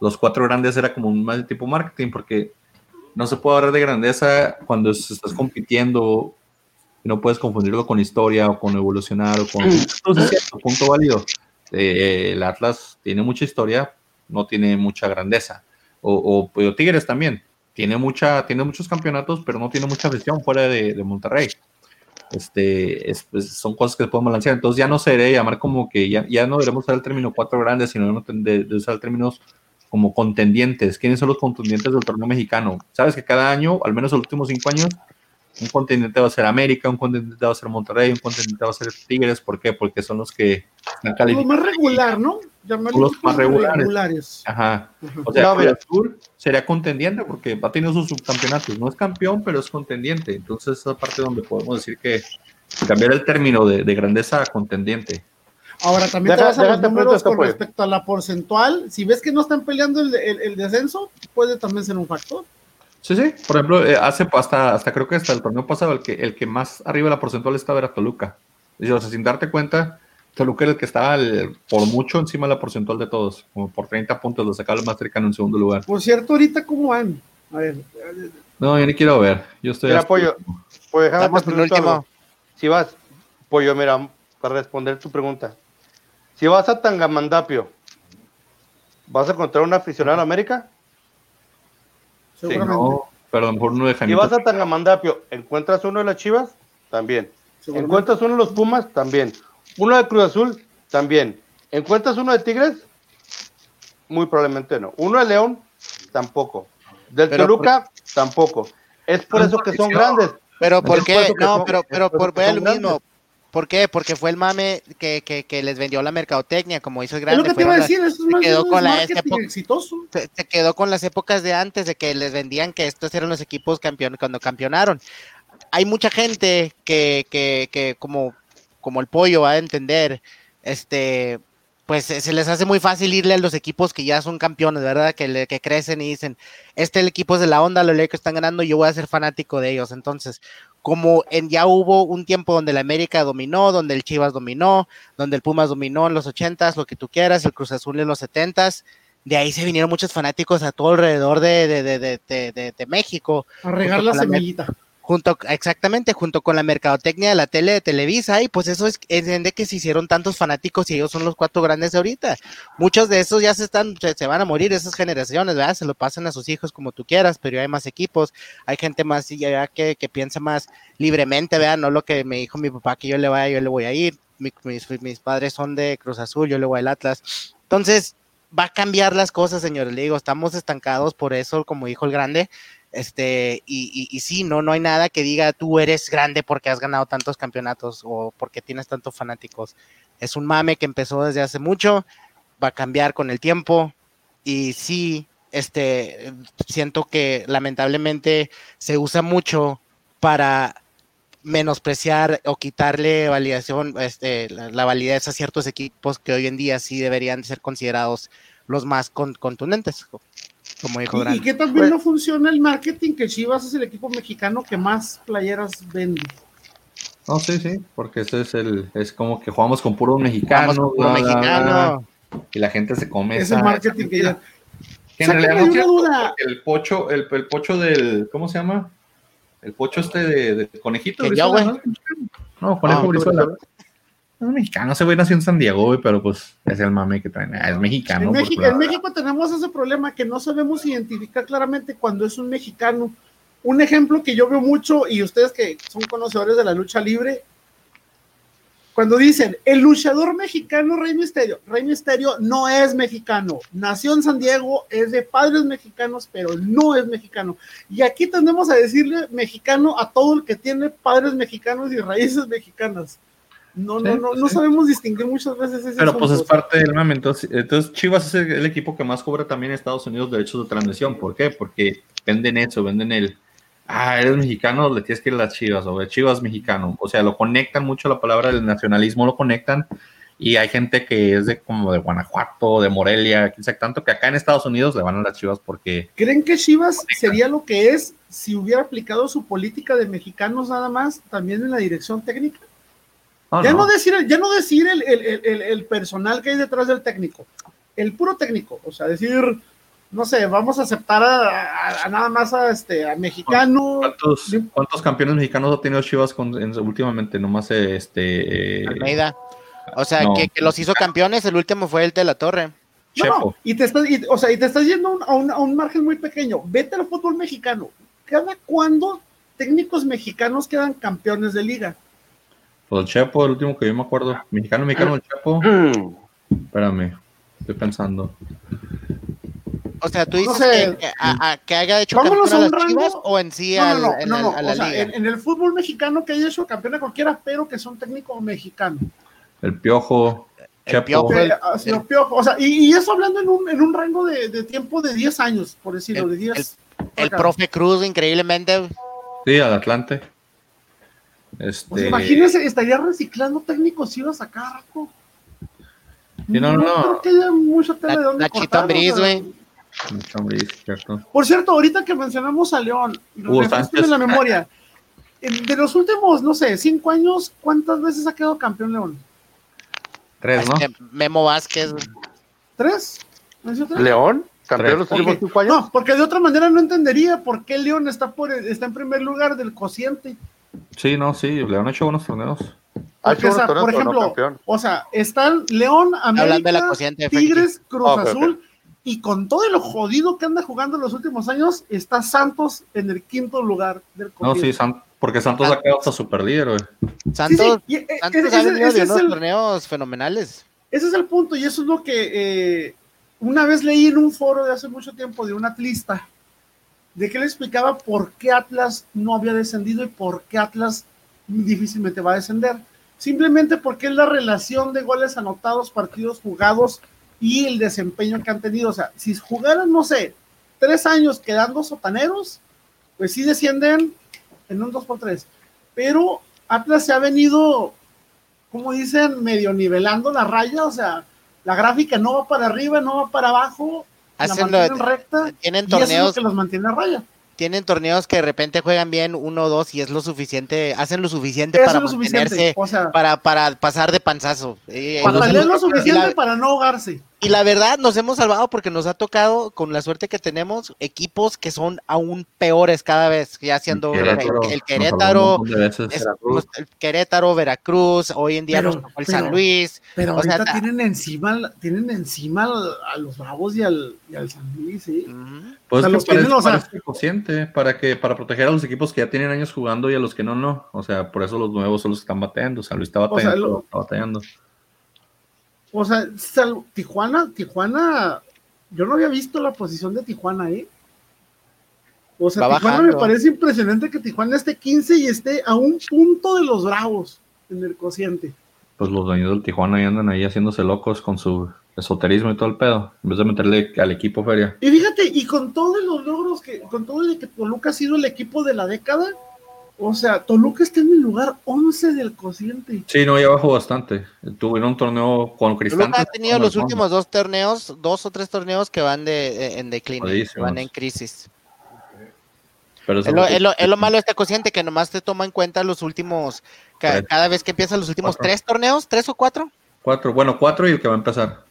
los cuatro grandes era como un más de tipo marketing, porque no se puede hablar de grandeza cuando estás compitiendo y no puedes confundirlo con historia o con evolucionar o con... [clears throat] Entonces, cierto, punto válido. Eh, el Atlas tiene mucha historia, no tiene mucha grandeza. O, o Tigres también tiene, mucha, tiene muchos campeonatos, pero no tiene mucha afición fuera de, Monterrey. Este, pues, son cosas que podemos balancear. Entonces ya no seré llamar como que ya, ya no debemos usar el término cuatro grandes, sino de, de usar términos como contendientes. ¿Quiénes son los contendientes del torneo mexicano? Sabes que cada año, al menos los últimos cinco años, un contendiente va a ser América, un contendiente va a ser Monterrey, un contendiente va a ser Tigres. ¿Por qué? Porque son los que están calificados. Lo más regular, ¿no? los más regulares. Ajá. O sea, Azul sería contendiente porque ha tenido sus subcampeonatos. No es campeón, pero es contendiente. Entonces, esa parte donde podemos decir que cambiar el término de, grandeza a contendiente. Ahora, también te vas a los números con respecto a la porcentual. Si ves que no están peleando el, el, descenso, puede también ser un factor. Sí, sí. Por ejemplo, eh, hace hasta, hasta creo que hasta el torneo pasado, el que, el que más arriba de la porcentual estaba era Toluca. O sea, sin darte cuenta, Toluca era el que estaba por mucho encima de la porcentual de todos, como por 30 puntos, lo sacaba el más cercano en segundo lugar. Por cierto, ahorita, ¿cómo van? A ver. No, yo ni quiero ver. Yo estoy. Mira, Pollo, pues déjame el último. Si vas, Pollo, mira, para responder tu pregunta. Si vas a Tangamandapio, ¿vas a encontrar una aficionado en América? Seguramente. no, perdón, por uno de Si vas a Tangamandapio, ¿encuentras uno de las Chivas? También. ¿Encuentras uno de los Pumas? También. Uno de Cruz Azul, también. ¿Encuentras uno de Tigres? Muy probablemente no. Uno de León, tampoco. Del Toluca, tampoco. Es por eso que son grandes. Pero ¿por qué? No, pero, pero por, lo mismo. ¿Por qué? Porque fue el mame que, que, que, les vendió la mercadotecnia, como hizo el grande. Es lo que te iba a decir, es se quedó con la exitoso. Se, quedó con las épocas de antes, de que les vendían que estos eran los equipos campeones cuando campeonaron. Hay mucha gente que, que, que como como el pollo va a entender, este, pues se les hace muy fácil irle a los equipos que ya son campeones, ¿verdad? Que, que crecen y dicen, este el equipo es de la onda, lo leo que están ganando, yo voy a ser fanático de ellos. Entonces, como en, ya hubo un tiempo donde la América dominó, donde el Chivas dominó, donde el Pumas dominó en los ochentas, lo que tú quieras, el Cruz Azul en los setentas, de ahí se vinieron muchos fanáticos a todo alrededor de, de, de, de México. A regar la semillita junto exactamente junto con la mercadotecnia de la tele de Televisa y pues eso es, de que se hicieron tantos fanáticos y ellos son los cuatro grandes ahorita. Muchos de esos ya se están se, van a morir esas generaciones verdad se lo pasan a sus hijos como tú quieras pero hay más equipos hay gente más ya que, que piensa más libremente vean no lo que me dijo mi papá que yo le vaya yo le voy a ir mis, mis padres son de Cruz Azul yo le voy al Atlas. Entonces va a cambiar las cosas señores le digo estamos estancados por eso como dijo el grande este, y, sí, no, no hay nada que diga tú eres grande porque has ganado tantos campeonatos o porque tienes tantos fanáticos. Es un mame que empezó desde hace mucho, va a cambiar con el tiempo y sí, este, siento que lamentablemente se usa mucho para menospreciar o quitarle validación, este, la, validez a ciertos equipos que hoy en día sí deberían ser considerados los más contundentes como dijo ¿Y, ¿Y qué también no funciona el marketing? Que Chivas es el equipo mexicano que más playeras vende. No, sí, sí, porque ese es el, es como que jugamos con puro mexicano, mexicano. y la gente se come. Es el marketing que ya. en realidad no el pocho, el, el, pocho del, ¿cómo se llama? El pocho este de, de conejito. ¿no? no, conejo ah, es mexicano, ese güey nació en San Diego, pero pues es el mame que traen. Ah, es mexicano. En México, tenemos ese problema que no sabemos identificar claramente cuando es un mexicano. Un ejemplo que yo veo mucho, y ustedes que son conocedores de la lucha libre, cuando dicen el luchador mexicano Rey Misterio, Rey Misterio no es mexicano, nació en San Diego, es de padres mexicanos, pero no es mexicano. Y aquí tendemos a decirle mexicano a todo el que tiene padres mexicanos y raíces mexicanas. No, no, no, no sabemos distinguir muchas veces ese Pero pues es parte del mame. Entonces, entonces, Chivas es el, equipo que más cobra también en Estados Unidos derechos de transmisión. ¿Por qué? Porque venden eso, venden el. Ah, eres mexicano, le tienes que ir a las Chivas, o Chivas mexicano. O sea, lo conectan mucho la palabra del nacionalismo, lo conectan. Y hay gente que es de como de Guanajuato, de Morelia, quizá tanto que acá en Estados Unidos le van a las Chivas porque. ¿Creen que Chivas sería lo que es si hubiera aplicado su política de mexicanos nada más también en la dirección técnica? Ya, no. decir, ya no decir el, personal que hay detrás del técnico, el puro técnico, o sea, decir, no sé, vamos a aceptar a, nada más a este a mexicano. ¿Cuántos, campeones mexicanos ha tenido Chivas con, últimamente? Nomás este. Almeida. O sea, que, los hizo campeones, el último fue el de la Torre. No, y te estás, o sea, y te estás yendo a un, a un margen muy pequeño. Vete al fútbol mexicano. ¿Cada cuándo técnicos mexicanos quedan campeones de liga? Pues el Chepo, el último que yo me acuerdo. Mexicano, mexicano, el Chepo. [clears throat] Espérame, estoy pensando. O sea, tú dices que, a, que, haya hecho campeón a las Chivas o en sí no, no, no, no, o sea, en, el fútbol mexicano que haya hecho campeón a cualquiera, pero que son técnicos mexicanos. El Piojo. Chepo. Piojo, Pe- el- ha sido Piojo. O sea, y, y eso hablando en un, en un rango de, de tiempo de 10 años, por decirlo, El- de 10. el profe Cruz, increíblemente. Sí, al Atlante. Este, imagínese, estaría reciclando técnicos ibas a. Sí, no, no, no. creo que haya mucho tela de cortar, sea, güey. Por cierto, ahorita que mencionamos a León, refresquenme Sánchez. la memoria. En- De los últimos, no sé, cinco años, ¿cuántas veces ha quedado campeón León? Tres, ¿no? Este, Memo Vázquez. güey. ¿Tres? ¿Mencionó tres? León, campeón los últimos cinco años. No, porque de otra manera no entendería por qué León está, por, está en primer lugar del cociente. Sí, no, sí, le han hecho buenos torneos. Torneos, por pero no ejemplo, o sea, están León, Hablando de la América. Tigres, Cruz ok. Azul, y con todo lo jodido que anda jugando en los últimos años, está Santos en el quinto lugar del No, sí, San- porque Santos ha quedado hasta super líder, güey. Sí, sí, Santos, y, eh, Santos ese- ha venido de unos el- torneos fenomenales. Ese es el punto, y eso es lo que eh, una vez leí en un foro de hace mucho tiempo de un atlista, de que le explicaba por qué Atlas no había descendido y por qué Atlas difícilmente va a descender. Simplemente porque es la relación de goles anotados, partidos jugados y el desempeño que han tenido. O sea, si jugaran, no sé, tres años quedando sotaneros, pues sí descienden en un 2x3. Pero Atlas se ha venido como dicen, medio nivelando la raya, o sea, la gráfica no va para arriba, no va para abajo, la Hacen lo- mantienen recta, tienen y lo torneos, que los mantiene a raya. tienen torneos que de repente juegan bien uno o dos y es lo suficiente, hacen lo suficiente para lo suficiente, mantenerse, o sea, para, para pasar de panzazo. Eh, para hemos- lo y suficiente la- para no ahogarse. Y la verdad, nos hemos salvado porque nos ha tocado, con la suerte que tenemos, equipos que son aún peores cada vez, ya siendo el, Querétaro, el Querétaro, veces. es- Veracruz. nos- el Querétaro, Veracruz, hoy en día Pero- nos tocó el pero- San Luis. Pero O ahorita ta- tienen encima, tienen encima a los Bravos y al, y al San Luis, ¿sí? Ujú. Pues o sea, los tienen, eso- o sea- para que para proteger a los equipos que ya tienen años jugando y a los que no, no. O sea, por eso los nuevos son los que están bateando. San Luis está sea, lo- está batallando. O sea, sal- Tijuana, Tijuana, yo no había visto la posición de Tijuana, ¿eh? O sea, Va Tijuana bajando. me parece impresionante que Tijuana esté 15 y esté a un punto de los Bravos en el cociente. Pues los dueños del Tijuana ahí andan ahí haciéndose locos con su esoterismo y todo el pedo. En vez de meterle al equipo feria. Y fíjate, y con todos los logros que, con todo de que Toluca ha sido el equipo de la década, o sea, Toluca está en el lugar 11 del cociente. Sí, no, ya bajó bastante. Tuvieron un torneo con Cristante. Toluca ha tenido los últimos dos torneos, dos o tres torneos que van de, en Jodidísimos. van en crisis. Pero Es lo, fue- es lo- es lo malo de este cociente que nomás te toma en cuenta los últimos, cada vez que empiezan los últimos Cuatro. tres torneos, tres o cuatro. Cuatro, bueno, cuatro y el que va a empezar.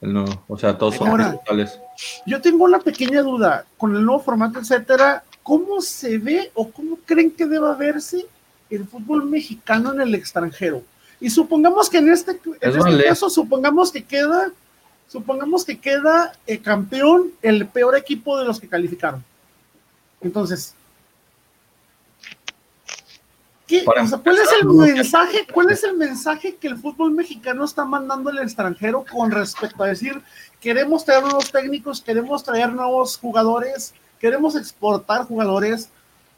El nuevo. O sea, todos son Ahora. principales. Yo tengo una pequeña duda, con el nuevo formato, etcétera, ¿cómo se ve o cómo creen que deba verse el fútbol mexicano en el extranjero? Y supongamos que en este, en Es este caso, supongamos que queda, supongamos que queda eh, campeón el peor equipo de los que calificaron. Entonces, ¿qué- Para o sea, ¿cuál es el mensaje? ¿Cuál es el mensaje que el fútbol mexicano está mandando al extranjero con respecto a decir queremos traer nuevos técnicos, queremos traer nuevos jugadores, queremos exportar jugadores?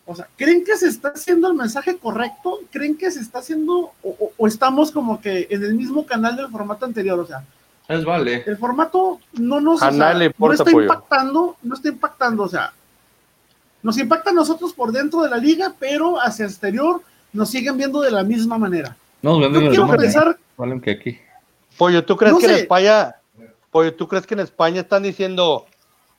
O sea, ¿creen que se está haciendo el mensaje correcto? ¿Creen que se está haciendo o, o- o estamos como que en el mismo canal del formato anterior? O sea, Es vale. el formato no nos o sea, no está impactando, no está impactando, o sea, nos impacta a nosotros por dentro de la liga, pero hacia el exterior nos siguen viendo de la misma manera. No, Yo venden quiero pensar, Valen que aquí. Pollo, ¿tú crees No que en sé. España, Pollo, ¿tú crees que en España están diciendo,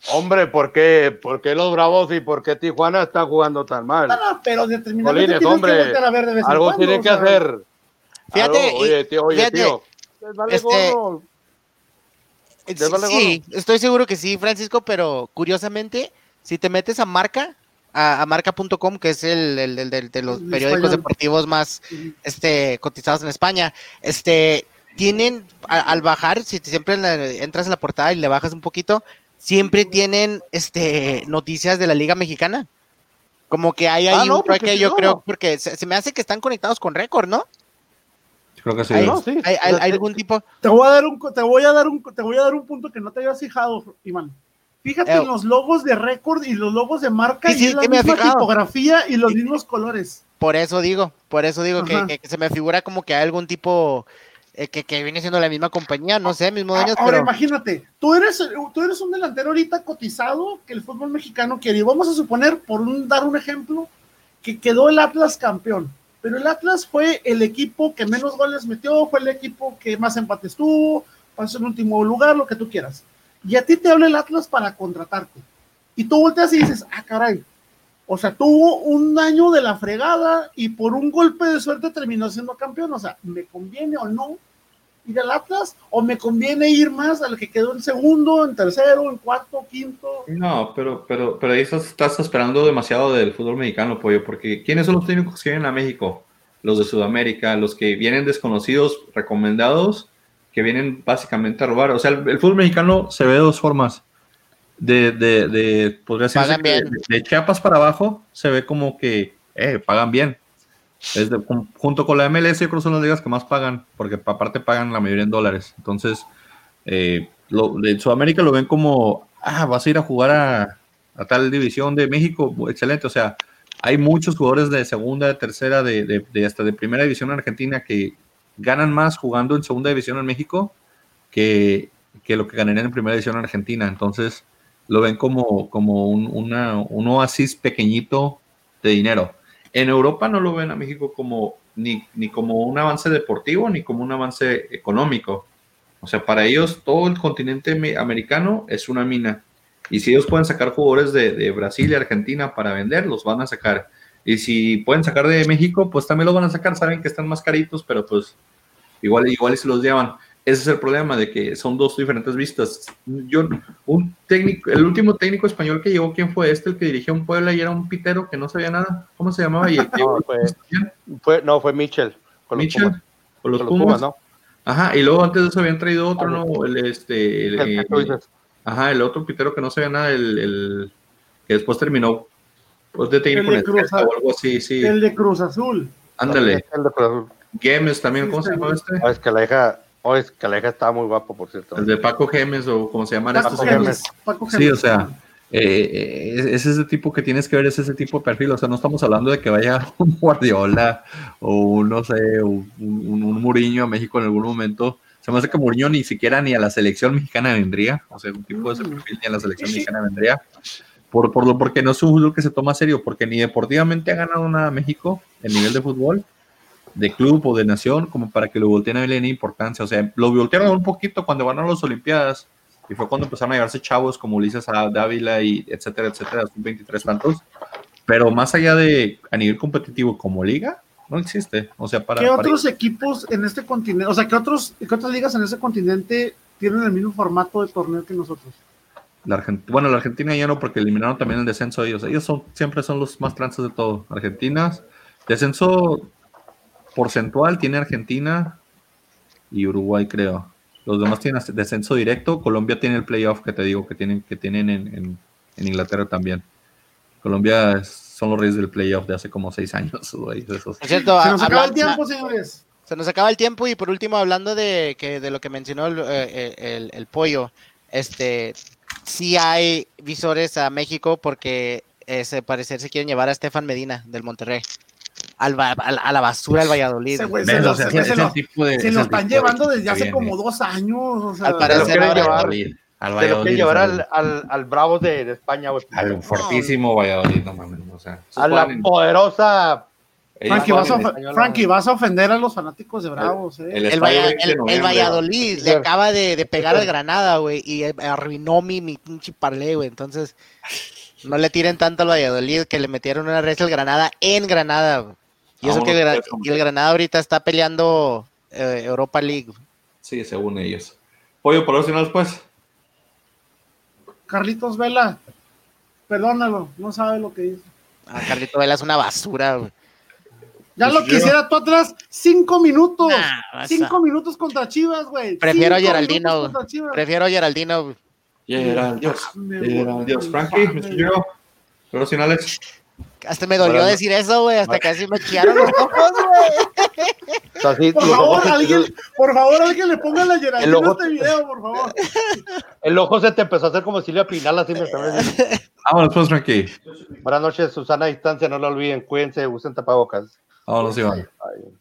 hombre, ¿por qué, por qué los Bravos y por qué Tijuana están jugando tan mal? no, no, pero tienes hombre, que a ver de vez en Algo cuando, o que sea, hacer. Fíjate, Algo, oye, tío, oye, fíjate, tío. les vale este, gorro. Eh, ¿Les vale Sí, estoy seguro que sí, Francisco, pero curiosamente, si te metes a marca, a, a marca.com, que es el, el- de los En periódicos español. deportivos más este, cotizados en España, este, tienen, a- al bajar, si siempre en la- entras a la portada y le bajas un poquito, siempre tienen este, noticias de la Liga Mexicana. Como que hay ahí Ah, no, un trueque, sí, yo no. creo, porque se, se me hace que están conectados con récord, ¿no? Creo que sí. Hay, no, sí. hay- hay O sea, algún tipo. Te voy a dar un te voy a dar un te voy a dar un punto que no te habías fijado, Iván. Fíjate Eh, en los logos de récord y los logos de marca Sí, sí, y la que me he misma fijado. tipografía y los mismos colores. Por eso digo, por eso digo que- que se me figura como que hay algún tipo eh, que, que viene siendo la misma compañía, no sé, mismo dueños, Ahora pero imagínate, tú eres, tú eres un delantero ahorita cotizado que el fútbol mexicano quiere. Y vamos a suponer, por un, dar un ejemplo, que quedó el Atlas campeón. Pero el Atlas fue el equipo que menos goles metió, fue el equipo que más empates tuvo, pasó en último lugar, lo que tú quieras. Y a ti te habla el Atlas para contratarte. Y tú volteas y dices, ah, caray. O sea, tuvo un año de la fregada y por un golpe de suerte terminó siendo campeón. O sea, ¿me conviene o no ir al Atlas? ¿O me conviene ir más al que quedó en segundo, en tercero, en cuarto, quinto? No, pero, pero, pero ahí estás, esperando demasiado del fútbol mexicano, pollo, porque ¿quiénes son los técnicos que vienen a México? Los de Sudamérica, los que vienen desconocidos, recomendados, que vienen básicamente a robar. O sea, el, el fútbol mexicano se ve de dos formas. De, de, de podría decirse que de, de Chiapas para abajo, se ve como que eh, pagan bien. Junto con la MLS, yo creo que son las ligas que más pagan, porque aparte pagan la mayoría en dólares. Entonces, eh, lo, de Sudamérica lo ven como, ah, vas a ir a jugar a, a tal división de México, excelente. O sea, hay muchos jugadores de segunda, de tercera, de, de- de hasta de primera división en Argentina que ganan más jugando en segunda división en México que, que lo que ganarían en primera división en Argentina. Entonces, lo ven como, como un, un oasis pequeñito de dinero. En Europa no lo ven a México como ni, ni como un avance deportivo ni como un avance económico. O sea, para ellos todo el continente me- americano es una mina. Y si ellos pueden sacar jugadores de, de Brasil y Argentina para vender, los van a sacar. Y si pueden sacar de México, pues también los van a sacar. Saben que están más caritos, pero pues igual, igual se los llevan. Ese es el problema de que son dos diferentes vistas. Yo, un técnico, el último técnico español que llegó, ¿quién fue este? El que dirigió un Puebla y era un pitero que no sabía nada. ¿Cómo se llamaba? Y el [laughs] que No, fue, fue- no, fue Mitchell. Con los Pumas. con los Con Pumas. ¿no? Ajá, y luego antes de eso habían traído otro, ¿no? El, este, el- El el- ajá, el otro pitero que no sabía nada, el, el que después terminó pues, de técnico El de Cruz o algo así, sí. El de Cruz Azul. Ándale, El de Cruz Azul. Gemes también, ¿cómo se llama este? Oh, es que la hija, oh, es que la hija estaba muy guapo, por cierto. El de Paco Gemes o como se llaman Paco estos. Gemes. Gemes. Paco Sí, Gemes. o sea, eh, eh, es, es ese tipo que tienes que ver, es ese tipo de perfil. O sea, no estamos hablando de que vaya [laughs] un Guardiola o un, no sé, un, un, un Mourinho a México en algún momento. Se me hace que Mourinho ni siquiera ni a la selección mexicana vendría. O sea, un tipo de ese perfil ni a la selección mexicana vendría. Por, por lo, porque no es un fútbol que se toma serio, porque ni deportivamente ha ganado nada México en nivel de fútbol, de club o de nación, como para que lo volteen a verle en importancia. O sea, lo voltearon un poquito cuando ganaron las Olimpiadas, y fue cuando empezaron a llevarse chavos como Ulises A- Dávila y etcétera, etcétera, 23 tantos. Pero más allá de a nivel competitivo como liga, no existe. O sea, para. ¿Qué para- otros equipos en este continente, o sea, qué, otros, qué otras ligas en ese continente tienen el mismo formato de torneo que nosotros? la Argent- bueno, la Argentina ya no, porque eliminaron también el descenso ellos. Ellos son, siempre son los más trances de todo. Argentina, descenso porcentual tiene Argentina y Uruguay, creo. Los demás tienen descenso directo. Colombia tiene el playoff que te digo que tienen, que tienen en, en- en Inglaterra también. Colombia es- son los reyes del playoff de hace como seis años. [laughs] güey, esos. por cierto, Se nos habla- acaba el tiempo, señores. Se nos acaba el tiempo y por último, hablando de que de lo que mencionó el, eh, el- el pollo, este sí hay visores a México porque ese parecer se quieren llevar a Estefan Medina del Monterrey. Al a, la, basura del Valladolid. ¿Ves? se lo, O sea, ese ese se lo- tipo de- se lo están llevando desde hace como dos años. O sea, Al parecer ahora- llevar- Valladolid, al Se lo llevar al, al, al Bravos de, de España, güey. al fortísimo Valladolid, no mames. O sea, A la en- poderosa. Frankie, vas a, español, Frankie, vas a ofender a los fanáticos de Bravos, ¿eh? el El, estadio Valla- 20 de el- el noviembre. Valladolid le acaba de, de pegar al Granada, güey, y arruinó mi, mi pinche parlay, güey. Entonces, no le tiren tanto al Valladolid que le metieron una red al Granada en Granada, güey. Y eso que el, y Granada ahorita está peleando eh, Europa League. Sí, según ellos. Pollo, por final pues. Carlitos Vela, perdónalo, no sabe lo que dice. Ah, Carlito Vela es una basura, güey. Ya Pues lo yo- quisiera tú atrás, cinco minutos. Nah, vas a- cinco minutos contra Chivas, güey. Prefiero a Geraldino. Prefiero a Geraldino, güey. Gerald, Dios. Me Gerald. Dios. Frankie, Mr. Giro. Hasta me dolió Bueno, decir eso, güey. Hasta bueno. casi me chillaron los ojos, güey. O sea, sí, [laughs] Por favor, alguien, por favor, alguien le ponga la Geraldino El a ojo- este video, por favor. [laughs] el ojo se te empezó a hacer como Silvia Pinal, así me. Vámonos pues, Frankie. Buenas noches, Susana a distancia, no lo olviden, cuídense, usen tapabocas. Vámonos, Iván. Ay.